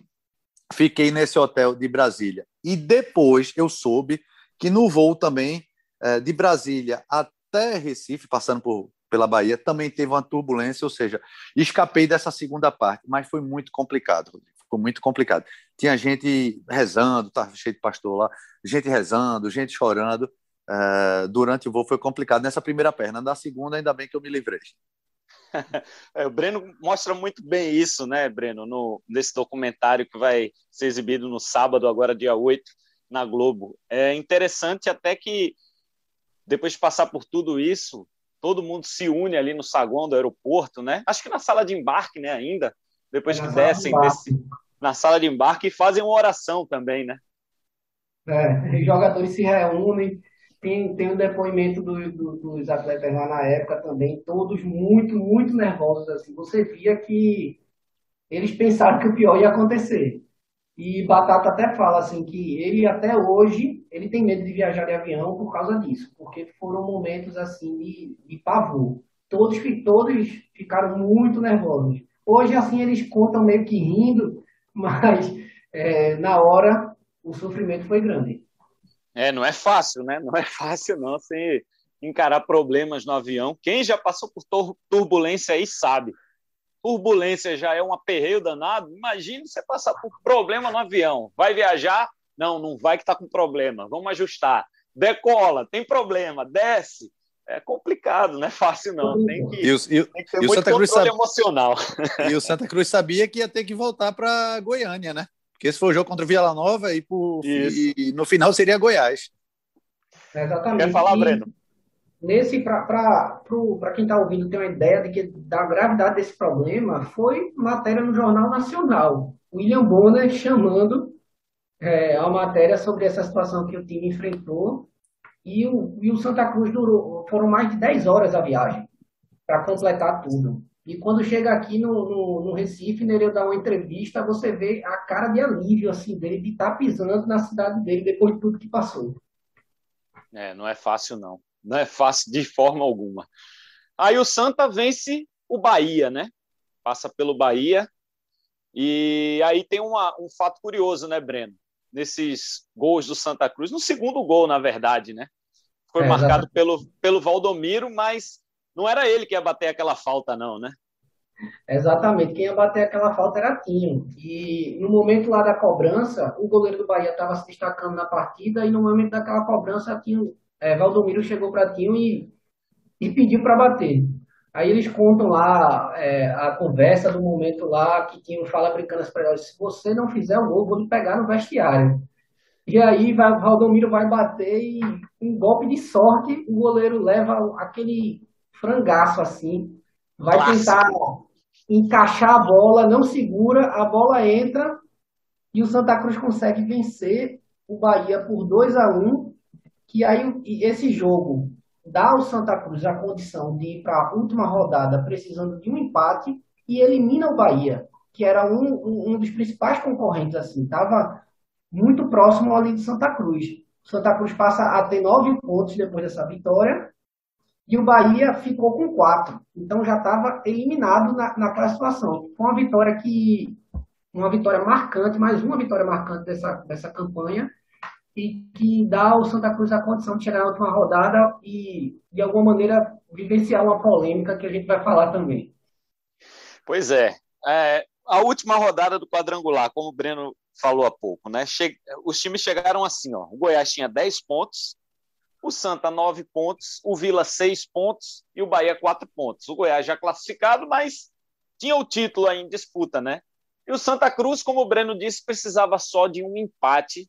fiquei nesse hotel de Brasília. E depois eu soube que no voo também é, de Brasília até Recife, passando por, pela Bahia, também teve uma turbulência, ou seja, escapei dessa segunda parte, mas foi muito complicado, Foi muito complicado. Tinha gente rezando, estava cheio de pastor lá, gente rezando, gente chorando, uh, durante o voo foi complicado nessa primeira perna. Na segunda, ainda bem que eu me livrei. [laughs] é, o Breno mostra muito bem isso, né, Breno, no, nesse documentário que vai ser exibido no sábado, agora dia 8, na Globo. É interessante até que, depois de passar por tudo isso, todo mundo se une ali no saguão do aeroporto, né? Acho que na sala de embarque, né, ainda, depois que descem de desse, na sala de embarque e fazem uma oração também, né? É, os jogadores se reúnem, tem, tem o depoimento do, do, dos atletas lá na época também, todos muito, muito nervosos, assim, você via que eles pensaram que o pior ia acontecer. E Batata até fala assim que ele até hoje ele tem medo de viajar de avião por causa disso, porque foram momentos assim de, de pavor. Todos, todos ficaram muito nervosos. Hoje assim eles contam meio que rindo, [laughs] mas é, na hora o sofrimento foi grande. É, não é fácil, né? Não é [laughs] fácil não você encarar problemas no avião. Quem já passou por turbulência aí sabe turbulência já é um aperreio danado, imagine você passar por problema no avião. Vai viajar? Não, não vai que está com problema. Vamos ajustar. Decola, tem problema, desce. É complicado, não é fácil não. Tem que, e o, e, tem que ter muito Santa Cruz controle sabe... emocional. [laughs] E o Santa Cruz sabia que ia ter que voltar para Goiânia, né? Porque esse foi o jogo contra o Vila Nova e, por... e no final seria Goiás. Exatamente. Quer falar, Breno? nesse para quem está ouvindo ter uma ideia de que, da gravidade desse problema, foi matéria no Jornal Nacional. William Bonner chamando é, a matéria sobre essa situação que o time enfrentou. E o, e o Santa Cruz durou, foram mais de 10 horas a viagem para completar tudo. E quando chega aqui no, no, no Recife, Nereu dá uma entrevista, você vê a cara de alívio assim, dele de estar tá pisando na cidade dele depois de tudo que passou. É, não é fácil não não é fácil de forma alguma. Aí o Santa vence o Bahia, né? Passa pelo Bahia. E aí tem uma, um fato curioso, né, Breno? Nesses gols do Santa Cruz, no segundo gol, na verdade, né? Foi é, marcado pelo, pelo Valdomiro, mas não era ele que ia bater aquela falta, não, né? Exatamente, quem ia bater aquela falta era Tinho. E no momento lá da cobrança, o goleiro do Bahia estava se destacando na partida, e no momento daquela cobrança, Tinho é, Valdomiro chegou para Tinho e, e pediu para bater. Aí eles contam lá é, a conversa do momento lá que Tinho fala brincando para elas, se você não fizer o gol, vou lhe pegar no vestiário. E aí vai, Valdomiro vai bater e um golpe de sorte, o goleiro leva aquele frangaço assim, vai Clássico. tentar encaixar a bola, não segura, a bola entra e o Santa Cruz consegue vencer o Bahia por 2 a 1 que aí esse jogo dá ao Santa Cruz a condição de ir para a última rodada precisando de um empate e elimina o Bahia, que era um, um, um dos principais concorrentes, assim, estava muito próximo ali de Santa Cruz. Santa Cruz passa a ter nove pontos depois dessa vitória e o Bahia ficou com quatro, então já estava eliminado na, na classificação. Foi uma vitória que uma vitória marcante, mais uma vitória marcante dessa, dessa campanha e que dá ao Santa Cruz a condição de chegar na última rodada e, de alguma maneira, vivenciar uma polêmica que a gente vai falar também. Pois é. é a última rodada do quadrangular, como o Breno falou há pouco, né? Che... Os times chegaram assim, ó. O Goiás tinha 10 pontos, o Santa 9 pontos, o Vila 6 pontos e o Bahia 4 pontos. O Goiás já classificado, mas tinha o título aí em disputa, né? E o Santa Cruz, como o Breno disse, precisava só de um empate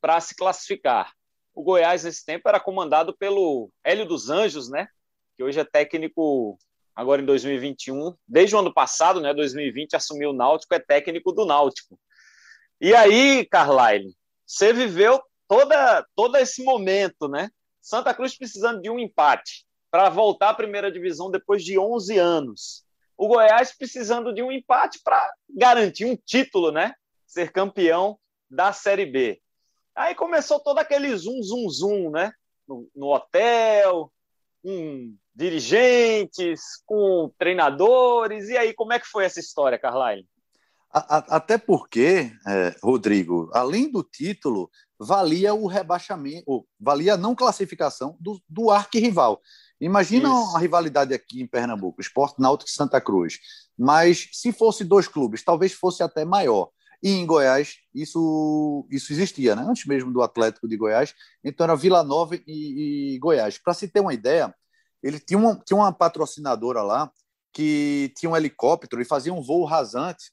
para se classificar. O Goiás, nesse tempo, era comandado pelo Hélio dos Anjos, né? Que hoje é técnico, agora em 2021, desde o ano passado, né? 2020, assumiu o Náutico, é técnico do Náutico. E aí, Carlyle, você viveu toda, todo esse momento, né? Santa Cruz precisando de um empate para voltar à primeira divisão depois de 11 anos. O Goiás precisando de um empate para garantir um título, né? Ser campeão da Série B. Aí começou todo aquele zoom, zoom, zoom, né? No, no hotel, com dirigentes, com treinadores. E aí, como é que foi essa história, Carlyle? Até porque, é, Rodrigo, além do título, valia o rebaixamento, valia a não classificação do, do arquirrival. Imagina Isso. a rivalidade aqui em Pernambuco, Esporte Náutico e Santa Cruz. Mas se fosse dois clubes, talvez fosse até maior. E em Goiás isso, isso existia, né? antes mesmo do Atlético de Goiás. Então era Vila Nova e, e Goiás. Para se ter uma ideia, ele tinha uma, tinha uma patrocinadora lá que tinha um helicóptero e fazia um voo rasante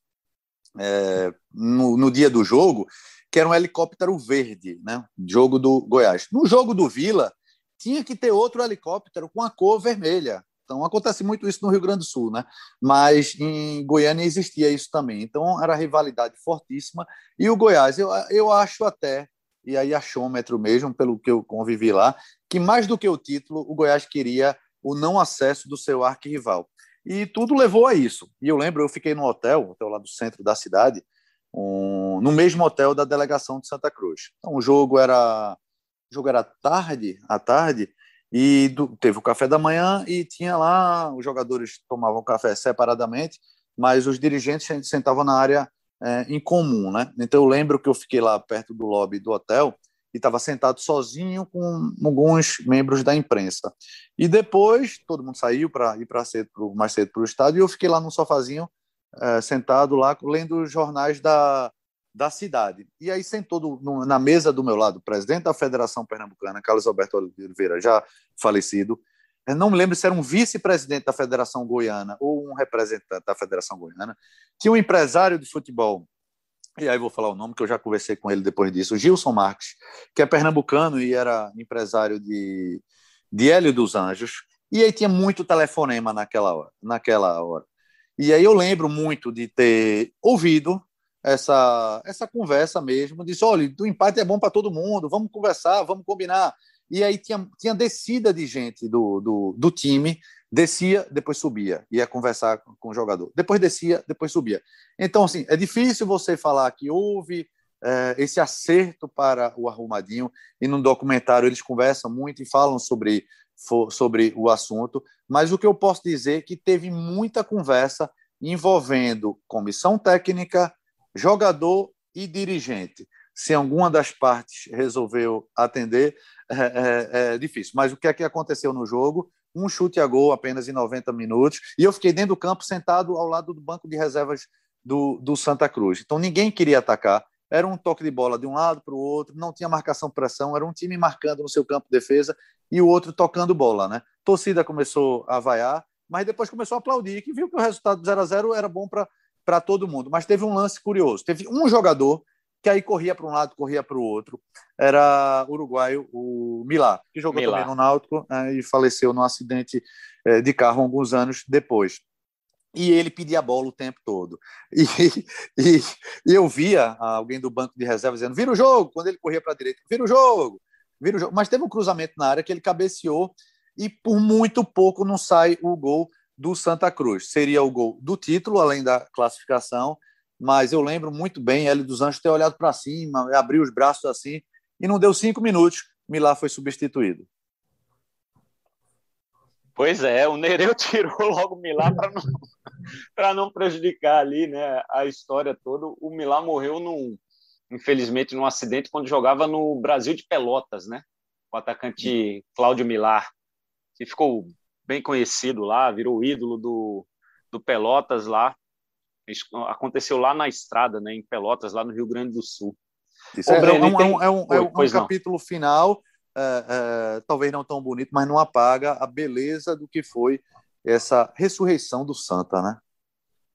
é, no, no, dia do jogo, que era um helicóptero verde, né? Jogo do Goiás. No jogo do Vila, tinha que ter outro helicóptero com a cor vermelha. Então acontece muito isso no Rio Grande do Sul, né? Mas em Goiânia existia isso também. Então era rivalidade fortíssima. E o Goiás, eu, eu acho até, e aí achômetro mesmo, pelo que eu convivi lá, que mais do que o título, o Goiás queria o não acesso do seu arquirrival. E tudo levou a isso. E eu lembro, eu fiquei no hotel, hotel lá do centro da cidade, um, no mesmo hotel da delegação de Santa Cruz. Então o jogo era o jogo era tarde, à tarde, e do, teve o café da manhã e tinha lá os jogadores tomavam café separadamente, mas os dirigentes sentavam na área é, em comum, né? Então eu lembro que eu fiquei lá perto do lobby do hotel e estava sentado sozinho com alguns membros da imprensa. E depois todo mundo saiu para ir para mais cedo para o estádio e eu fiquei lá no sofazinho é, sentado lá lendo os jornais da, da cidade. E aí sentou do, no, na mesa do meu lado o presidente da Federação Pernambucana, Carlos Alberto Oliveira, já falecido. Eu não me lembro se era um vice-presidente da Federação Goiana ou um representante da Federação Goiana. Tinha um empresário de futebol e aí vou falar o nome que eu já conversei com ele depois disso, Gilson Marques, que é pernambucano e era empresário de, de Hélio dos Anjos, e aí tinha muito telefonema naquela hora, naquela hora. E aí eu lembro muito de ter ouvido essa, essa conversa mesmo, disse, olha, o empate é bom para todo mundo, vamos conversar, vamos combinar. E aí tinha, tinha descida de gente do, do, do time descia, depois subia, ia conversar com o jogador. Depois descia, depois subia. Então, assim, é difícil você falar que houve é, esse acerto para o Arrumadinho, e no documentário eles conversam muito e falam sobre, sobre o assunto, mas o que eu posso dizer é que teve muita conversa envolvendo comissão técnica, jogador e dirigente. Se alguma das partes resolveu atender, [laughs] é, é, é difícil. Mas o que é que aconteceu no jogo? Um chute a gol apenas em 90 minutos, e eu fiquei dentro do campo sentado ao lado do banco de reservas do, do Santa Cruz. Então ninguém queria atacar, era um toque de bola de um lado para o outro, não tinha marcação pressão, era um time marcando no seu campo de defesa e o outro tocando bola, né? torcida começou a vaiar, mas depois começou a aplaudir, que viu que o resultado 0 a 0 era bom para todo mundo. Mas teve um lance curioso, teve um jogador que aí corria para um lado, corria para o outro. Era uruguaio, o Milá, que jogou Milá. também no Náutico né, e faleceu num acidente é, de carro alguns anos depois. E ele pedia a bola o tempo todo. [laughs] E, e, e, eu via alguém do banco de reserva dizendo: vira o jogo, quando ele corria para a direita, vira o jogo, vira o jogo. Mas teve um cruzamento na área que ele cabeceou e por muito pouco não sai o gol do Santa Cruz. Seria o gol do título, além da classificação, mas eu lembro muito bem Hélio dos Anjos ter olhado para cima, abrir os braços assim, e não deu cinco minutos, Milá foi substituído. Pois é, o Nereu [laughs] tirou logo o Milá para não, não prejudicar ali né, a história toda. O Milá morreu, num, infelizmente, num acidente quando jogava no Brasil de Pelotas, né? O atacante Cláudio Milar, que ficou bem conhecido lá, virou ídolo do, do Pelotas lá. Isso aconteceu lá na estrada, né, em Pelotas, lá no Rio Grande do Sul. Isso é, Breno, é, um, tem... é, um, é um, é um capítulo final, é, é, talvez não tão bonito, mas não apaga a beleza do que foi essa ressurreição do Santa, né?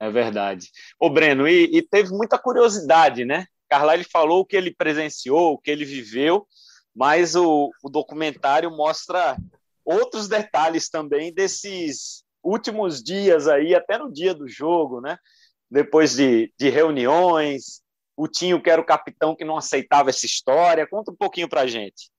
É verdade. Ô, Breno, e, e teve muita curiosidade, né? Carlyle falou o que ele presenciou, o que ele viveu, mas o, o documentário mostra outros detalhes também desses últimos dias aí, até no dia do jogo, né? Depois de, de reuniões, o Tinho, que era o capitão que não aceitava essa história. Conta um pouquinho para a gente.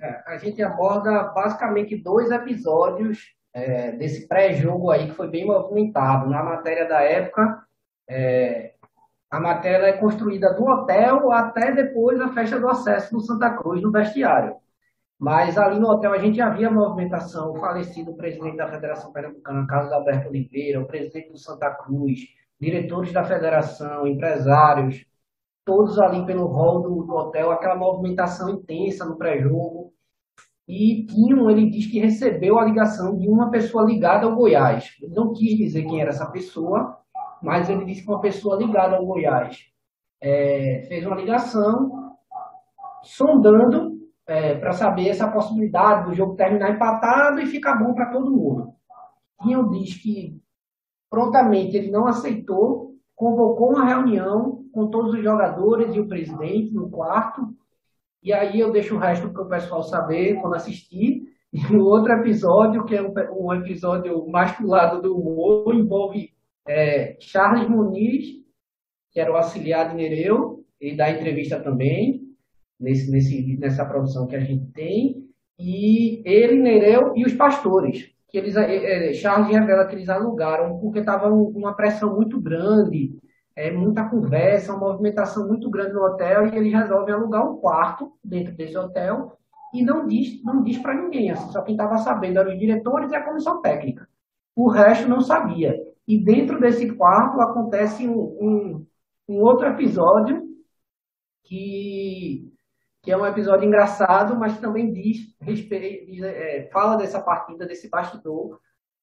É, a gente aborda basicamente dois episódios é, desse pré-jogo aí que foi bem movimentado. Na matéria da época, é, a matéria é construída do hotel até depois da festa do acesso no Santa Cruz, no vestiário. Mas ali no hotel a gente já via movimentação, o falecido presidente da Federação Pernambucana, Carlos Alberto Oliveira, o presidente do Santa Cruz, diretores da federação, empresários, todos ali pelo hall do, do hotel, aquela movimentação intensa no pré-jogo. E Tinho, ele diz que recebeu a ligação de uma pessoa ligada ao Goiás. Ele não quis dizer quem era essa pessoa, mas ele disse que uma pessoa ligada ao Goiás. é, fez uma ligação sondando é, para saber essa possibilidade do jogo terminar empatado e ficar bom para todo mundo. Rinho diz que prontamente ele não aceitou, convocou uma reunião com todos os jogadores e o presidente no quarto, e aí eu deixo o resto para o pessoal saber quando assistir. E no outro episódio, que é um, um episódio mais pro lado do humor, envolve é, Charles Muniz, que era o auxiliar de Nereu, e dá entrevista também, nesse, nesse, nessa produção que a gente tem, e ele, Nereu e os pastores, que eles, é, Charles revela que eles alugaram porque estava uma pressão muito grande, é, muita conversa, uma movimentação muito grande no hotel, e eles resolvem alugar um quarto dentro desse hotel, e não diz, não diz para ninguém, assim, só quem estava sabendo eram os diretores e a comissão técnica. O resto não sabia. E dentro desse quarto acontece um, um, um outro episódio que que é um episódio engraçado, mas também diz, respeito, diz é, fala dessa partida, desse bastidor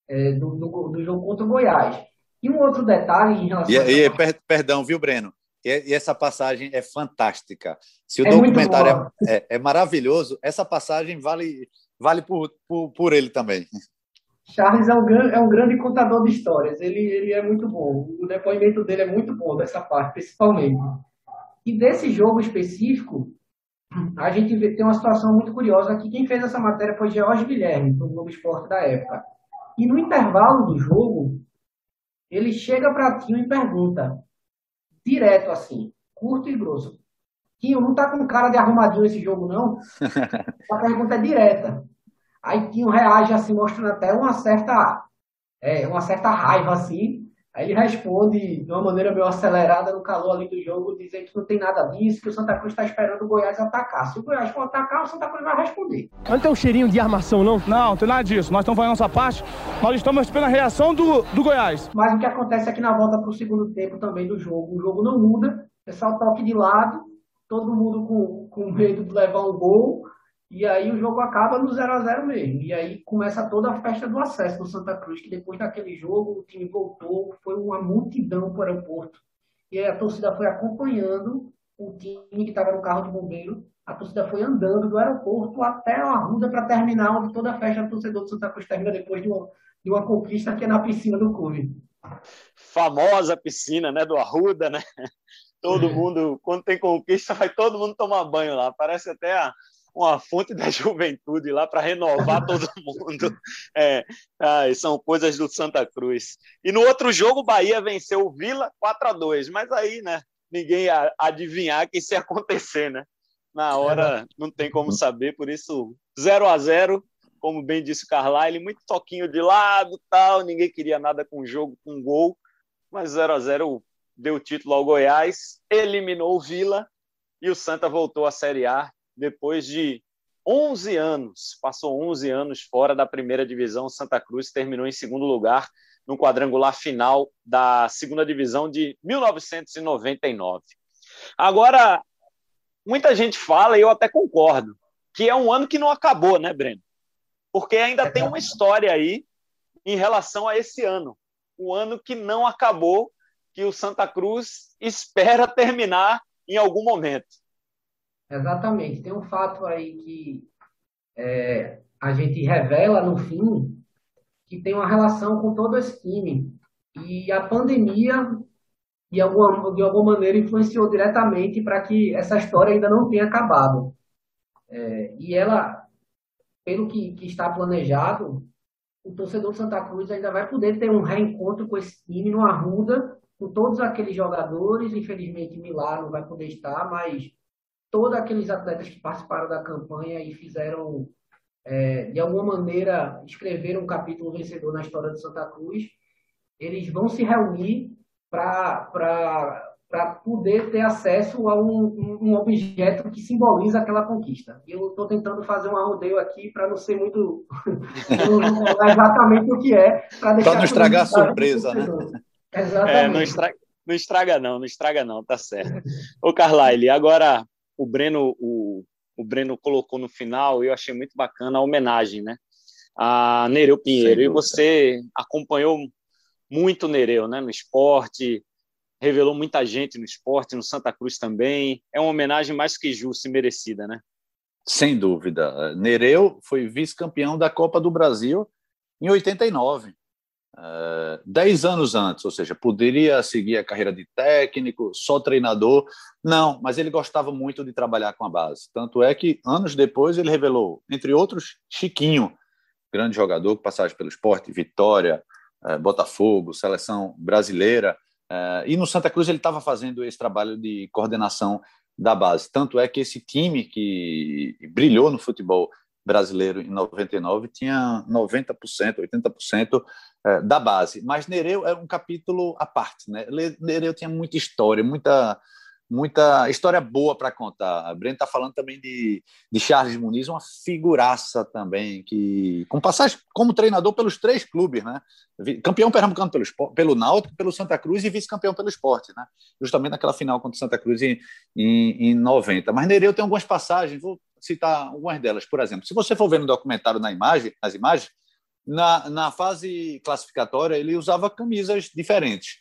é, do, do, do, jogo contra o Goiás. E um outro detalhe em relação. E, e per, perdão, viu, Breno? E, e, essa passagem é fantástica. Se o é documentário é, é, é, maravilhoso, essa passagem vale, vale por, por, por ele também. Charles é um, grande, é um grande contador de histórias. Ele, ele é muito bom. O depoimento dele é muito bom dessa parte, principalmente. E desse jogo específico, a gente tem uma situação muito curiosa aqui. Quem fez essa matéria foi George Guilherme, do Globo Esporte da época. E no intervalo do jogo, ele chega para Tinho e pergunta, direto assim, curto e grosso. Tinho, não tá com cara de arrumadinho esse jogo, não? [laughs] A pergunta é direta. Aí Tinho reage assim, mostrando até uma certa, é, uma certa raiva, assim, Aí ele responde de uma maneira meio acelerada no calor ali do jogo, dizendo que não tem nada disso, que o Santa Cruz está esperando o Goiás atacar. Se o Goiás for atacar, o Santa Cruz vai responder. Não tem um cheirinho de armação, não? Não, não tem nada disso. Nós estamos fazendo nossa parte, nós estamos esperando a reação do, do Goiás. Mas o que acontece aqui na volta para o segundo tempo também do jogo, o jogo não muda, é só toque de lado, todo mundo com, com medo de levar um gol, e aí o jogo acaba no 0 a 0 mesmo. E aí começa toda a festa do acesso do Santa Cruz, que depois daquele jogo o time voltou, foi uma multidão para o aeroporto. E aí a torcida foi acompanhando o time que estava no carro de bombeiro. A torcida foi andando do aeroporto até a Arruda para terminar, onde toda a festa do torcedor do Santa Cruz termina depois de uma, de uma conquista que é na piscina do clube. Famosa piscina, né, do Arruda, né? [laughs] Todo é. mundo, quando tem conquista, vai todo mundo tomar banho lá. Parece até a, uma fonte [laughs] da juventude lá para renovar todo [laughs] mundo. É, são coisas do Santa Cruz. E no outro jogo, o Bahia venceu o Vila 4 a 2 mas aí, né? Ninguém ia adivinhar que isso ia acontecer, né? Na hora não tem como saber, por isso 0 a 0 como bem disse o Carlyle, muito toquinho de lado, tal, ninguém queria nada com o jogo, com gol, mas 0 a 0 deu título ao Goiás, eliminou o Vila e o Santa voltou à Série A depois de 11 anos, passou 11 anos fora da primeira divisão, Santa Cruz terminou em segundo lugar no quadrangular final da segunda divisão de 1999. Agora, muita gente fala, e eu até concordo, que é um ano que não acabou, né, Breno? Porque ainda tem uma história aí em relação a esse ano. O ano que não acabou, que o Santa Cruz espera terminar em algum momento. Exatamente. Tem um fato aí que é, a gente revela no fim que tem uma relação com todo esse time. E a pandemia, de alguma, de alguma maneira, influenciou diretamente para que essa história ainda não tenha acabado. É, e ela, pelo que, que está planejado, o torcedor Santa Cruz ainda vai poder ter um reencontro com esse time no Arruda, com todos aqueles jogadores. Infelizmente, Milá não vai poder estar, mas todos aqueles atletas que participaram da campanha e fizeram, é, de alguma maneira, escreveram um capítulo vencedor na história de Santa Cruz, eles vão se reunir para poder ter acesso a um, um, objeto que simboliza aquela conquista. Eu estou tentando fazer um rodeio aqui para não ser muito. [laughs] não falar exatamente o que é. Para não estragar a surpresa, né? Exatamente. É, não, estraga, não estraga, não, não estraga, não, tá certo. Ô, Carlyle, agora o Breno, o, o Breno colocou no final, e eu achei muito bacana a homenagem, né? A Nereu Pinheiro. E você acompanhou muito Nereu, né? No esporte, revelou muita gente no esporte, no Santa Cruz também. É uma homenagem mais que justa e merecida, né? Sem dúvida. Nereu foi vice-campeão da Copa do Brasil em 89. Uh, dez anos antes, ou seja, poderia seguir a carreira de técnico, só treinador. Não, mas ele gostava muito de trabalhar com a base. Tanto é que, anos depois, ele revelou, entre outros, Chiquinho, grande jogador, passagem pelo esporte, Vitória, uh, Botafogo, seleção brasileira. Uh, e no Santa Cruz ele estava fazendo esse trabalho de coordenação da base. Tanto é que esse time que brilhou no futebol brasileiro em 99 tinha 90%, 80% eh, da base. Mas Nereu é um capítulo à parte. Né? Nereu tinha muita história, muita, muita história boa para contar. A Breno está falando também de, de Charles Muniz, uma figuraça também, que com passagem como treinador pelos três clubes, né? Campeão pernambucano pelo, pelo Náutico, pelo Santa Cruz e vice-campeão pelo esporte, né? Justamente naquela final contra o Santa Cruz em, em, em 90. Mas Nereu tem algumas passagens, vou citar algumas delas. Por exemplo, se você for ver no documentário na imagem, nas imagens, na, na fase classificatória ele usava camisas diferentes.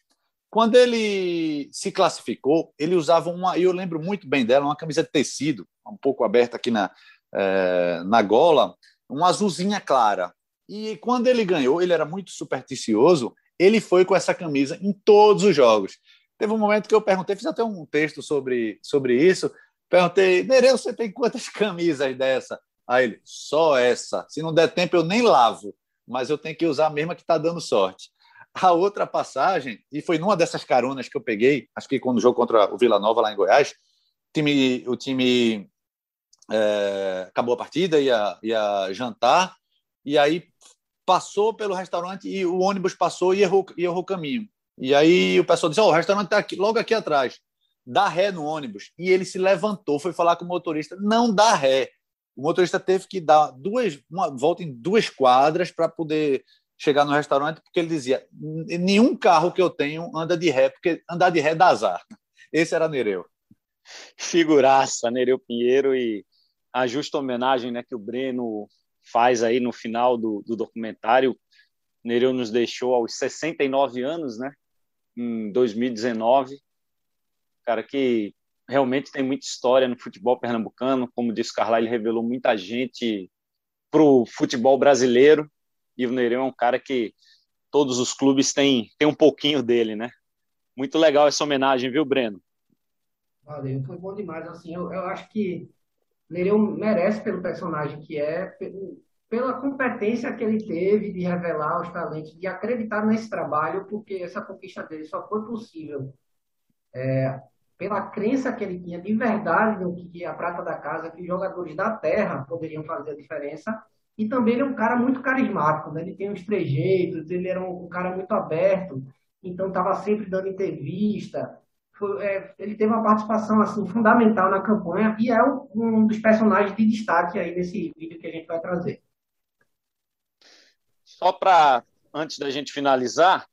Quando ele se classificou, ele usava uma, eu lembro muito bem dela, uma camisa de tecido, um pouco aberta aqui na, é, na gola, uma azulzinha clara. E quando ele ganhou, ele era muito supersticioso, ele foi com essa camisa em todos os jogos. Teve um momento que eu perguntei, fiz até um texto sobre, sobre isso, perguntei, Nereu, você tem quantas [laughs] camisas dessa? Aí ele, só essa. Se não der tempo, eu nem lavo, mas eu tenho que usar a mesma que está dando sorte. A outra passagem, e foi numa dessas caronas que eu peguei, acho que quando o jogo contra o Vila Nova lá em Goiás, o time, o time é, acabou a partida, ia, ia jantar, e aí passou pelo restaurante e o ônibus passou e errou, e errou o caminho. E aí o pessoal disse: oh, o restaurante está logo aqui atrás. Dá ré no ônibus. E ele se levantou, foi falar com o motorista: não dá ré. O motorista teve que dar duas, uma volta em duas quadras para poder chegar no restaurante, porque ele dizia: nenhum carro que eu tenho anda de ré, porque andar de ré dá azar. Esse era Nereu. Figuraça, Nereu Pinheiro, e a justa homenagem né, que o Breno faz aí no final do, do documentário. Nereu nos deixou aos 69 anos, né? Em 2019. Cara que realmente tem muita história no futebol pernambucano. Como disse Carla, ele revelou muita gente para o futebol brasileiro. E o Nereu é um cara que todos os clubes têm, têm um pouquinho dele, né? Muito legal essa homenagem, viu, Breno? Valeu, foi bom demais. Assim, eu, eu acho que Nereu merece pelo personagem que é, pelo, pela competência que ele teve de revelar os talentos, de acreditar nesse trabalho, porque essa conquista dele só foi possível é, pela crença que ele tinha de verdade no que a prata da casa, que jogadores da terra poderiam fazer a diferença e também ele é um cara muito carismático, né? Ele tem uns trejeitos, ele era um, cara muito aberto, então estava sempre dando entrevista. Foi, é, ele teve uma participação assim fundamental na campanha e é um, um dos personagens de destaque aí nesse vídeo que a gente vai trazer. Só para antes da gente finalizar,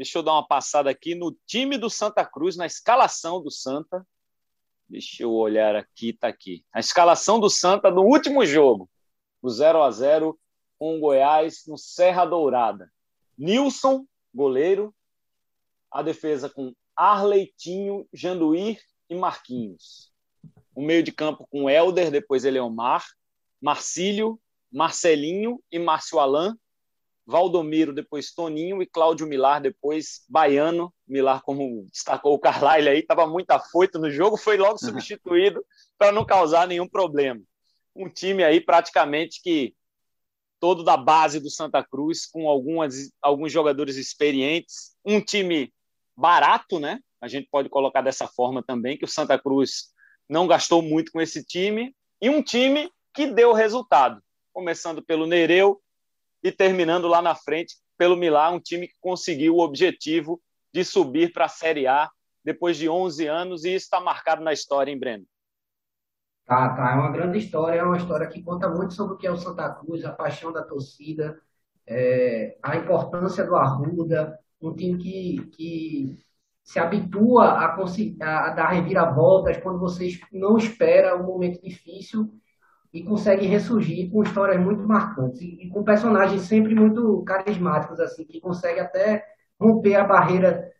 deixa eu dar uma passada aqui no time do Santa Cruz, na escalação do Santa. Deixa eu olhar aqui, tá aqui. A escalação do Santa no último jogo o 0 a 0 com o Goiás no Serra Dourada. Nilson, goleiro. A defesa com Arleitinho, Janduir e Marquinhos. O meio de campo com Helder, depois Eleomar, Marcílio, Marcelinho e Márcio Alain. Valdomiro, depois Toninho e Cláudio Milar, depois Baiano. Milar, como destacou o Carlyle aí, estava muito afoito no jogo, foi logo substituído para não causar nenhum problema. Um time aí praticamente que todo da base do Santa Cruz, com algumas, alguns jogadores experientes, um time barato, né? A gente pode colocar dessa forma também, que o Santa Cruz não gastou muito com esse time, e um time que deu resultado, começando pelo Nereu e terminando lá na frente pelo Milá, um time que conseguiu o objetivo de subir para a Série A depois de 11 anos, e isso está marcado na história, Breno? Tá, tá. É uma grande história, é uma história que conta muito sobre o que é o Santa Cruz, a paixão da torcida, é, a importância do Arruda, um time que, que se habitua a, a, a dar reviravoltas quando você não espera um momento difícil e consegue ressurgir com histórias muito marcantes e, e com personagens sempre muito carismáticos, assim, que consegue até romper a barreira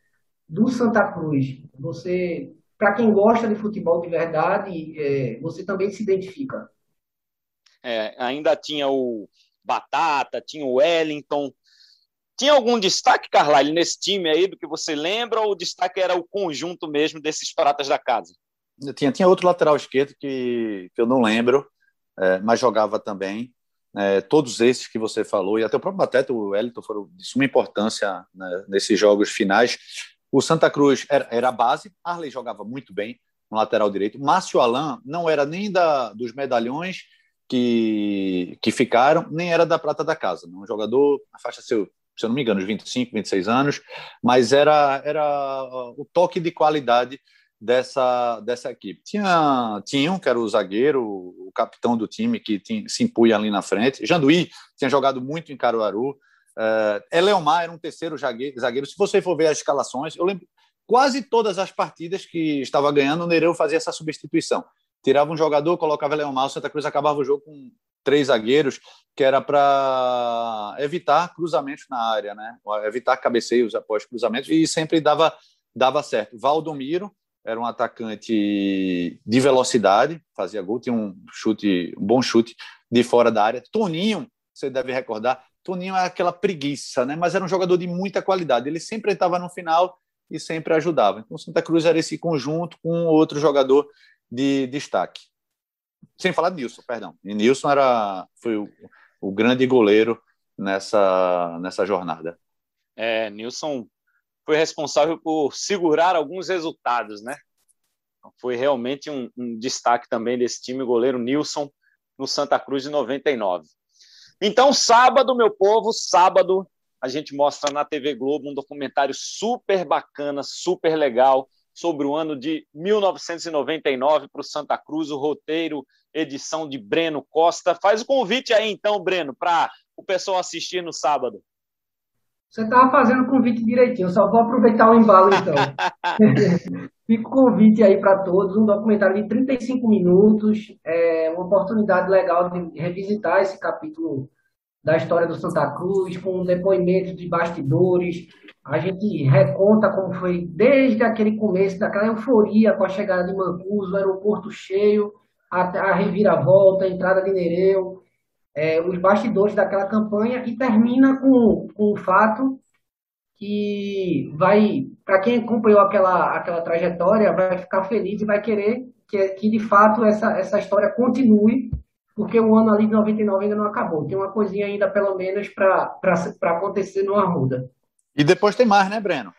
do Santa Cruz, você, para quem gosta de futebol de verdade, é, você também se identifica? É, ainda tinha o Batata, tinha o Wellington. Tinha algum destaque, Carlyle, nesse time aí do que você lembra, ou o destaque era o conjunto mesmo desses pratas da casa? Tinha, tinha outro lateral esquerdo que, que eu não lembro, é, mas jogava também. É, todos esses que você falou, e até o próprio Batata, o Wellington, foram de suma importância né, nesses jogos finais. O Santa Cruz era, era a base, Arley jogava muito bem no lateral direito. Márcio Alain não era nem da, dos medalhões que, que ficaram, nem era da prata da casa. Um jogador, na faixa seu, se eu não me engano, uns 25, 26 anos, mas era, era o toque de qualidade dessa, dessa equipe. Tinha, um, que era o zagueiro, o capitão do time, que tinha, se impunha ali na frente. Janduí tinha jogado muito em Caruaru. Uh, Eleomar era um terceiro zagueiro. Se você for ver as escalações, eu lembro quase todas as partidas que estava ganhando, o Nereu fazia essa substituição. Tirava um jogador, colocava Eleomar, o Santa Cruz acabava o jogo com três zagueiros, que era para evitar cruzamentos na área, né? evitar cabeceios após cruzamentos, e sempre dava, dava certo. Valdomiro, era um atacante de velocidade, fazia gol, tinha um chute, um bom chute de fora da área. Toninho, você deve recordar, Toninho é aquela preguiça, né? Mas era um jogador de muita qualidade. Ele sempre estava no final e sempre ajudava. Então, Santa Cruz era esse conjunto com outro jogador de destaque. Sem falar de Nilson, perdão. E Nilson era, foi o, o grande goleiro nessa, nessa jornada. É, Nilson foi responsável por segurar alguns resultados, né? Foi realmente um, um destaque também desse time, goleiro Nilson, no Santa Cruz de 99. Então, sábado, meu povo, sábado, a gente mostra na TV Globo um documentário super bacana, super legal, sobre o ano de 1999 para o Santa Cruz, o roteiro, edição de Breno Costa. Faz o convite aí, então, Breno, para o pessoal assistir no sábado. Você estava fazendo o convite direitinho, só vou aproveitar o embalo então. [laughs] Fica o convite aí para todos, um documentário de 35 minutos, é uma oportunidade legal de revisitar esse capítulo da história do Santa Cruz, com depoimentos de bastidores. A gente reconta como foi desde aquele começo, daquela euforia com a chegada de Mancuso, o aeroporto cheio, a, a reviravolta, a entrada de Nereu, é, os bastidores daquela campanha e termina com, com o fato que vai, para quem acompanhou aquela, aquela trajetória, vai ficar feliz e vai querer que, que de fato essa, essa história continue, porque o ano ali de 99 ainda não acabou. Tem uma coisinha ainda, pelo menos, para acontecer no Arruda. E depois tem mais, né, Breno?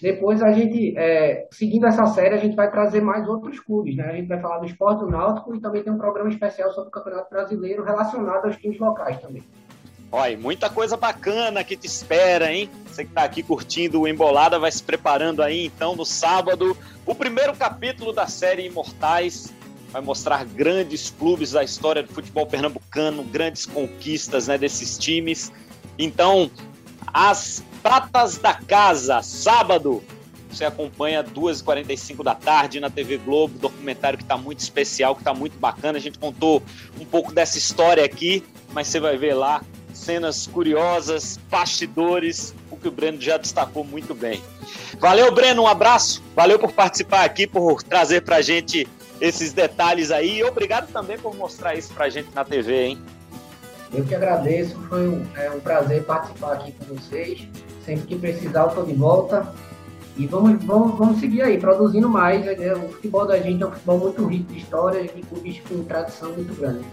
Depois a gente, é, seguindo essa série, a gente vai trazer mais outros clubes, né? A gente vai falar do esporte do Náutico e também tem um programa especial sobre o Campeonato Brasileiro relacionado aos times locais também. Olha, muita coisa bacana que te espera, hein? Você que está aqui curtindo o Embolada vai se preparando aí, então, no sábado, o primeiro capítulo da série Imortais vai mostrar grandes clubes da história do futebol pernambucano, grandes conquistas né, desses times. Então, as Pratas da Casa, sábado. Você acompanha 2h45 da tarde na TV Globo, documentário que está muito especial, que está muito bacana. A gente contou um pouco dessa história aqui, mas você vai ver lá cenas curiosas, bastidores, o que o Breno já destacou muito bem. Valeu, Breno, um abraço. Valeu por participar aqui, por trazer para a gente esses detalhes aí. E obrigado também por mostrar isso para a gente na TV, hein? Eu que agradeço, foi um, é um prazer participar aqui com vocês. Sempre que precisar, eu estou de volta. E vamos, vamos, vamos seguir aí, produzindo mais. Né? O futebol da gente é um futebol muito rico de histórias e clubes com tradição muito grande.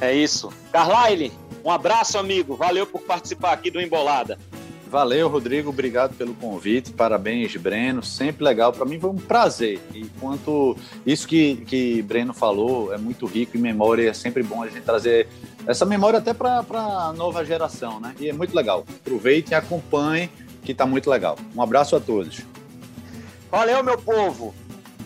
É isso. Carlyle, um abraço, amigo. Valeu por participar aqui do Embolada. Valeu, Rodrigo. Obrigado pelo convite. Parabéns, Breno. Sempre legal. Para mim foi um prazer. E quanto isso que, que Breno falou é muito rico em memória. É sempre bom a gente trazer essa memória até para a nova geração, né? E é muito legal. Aproveite e acompanhe, que está muito legal. Um abraço a todos. Valeu, meu povo!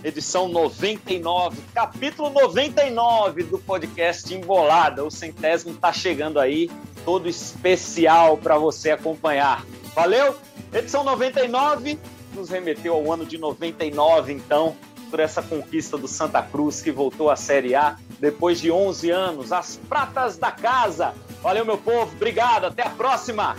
Edição 99, capítulo 99 do podcast Embolada. O centésimo está chegando aí, todo especial para você acompanhar. Valeu? Edição 99 nos remeteu ao ano de 99, então, por essa conquista do Santa Cruz que voltou à Série A depois de 11 anos, as pratas da casa. Valeu, meu povo, obrigado, até a próxima!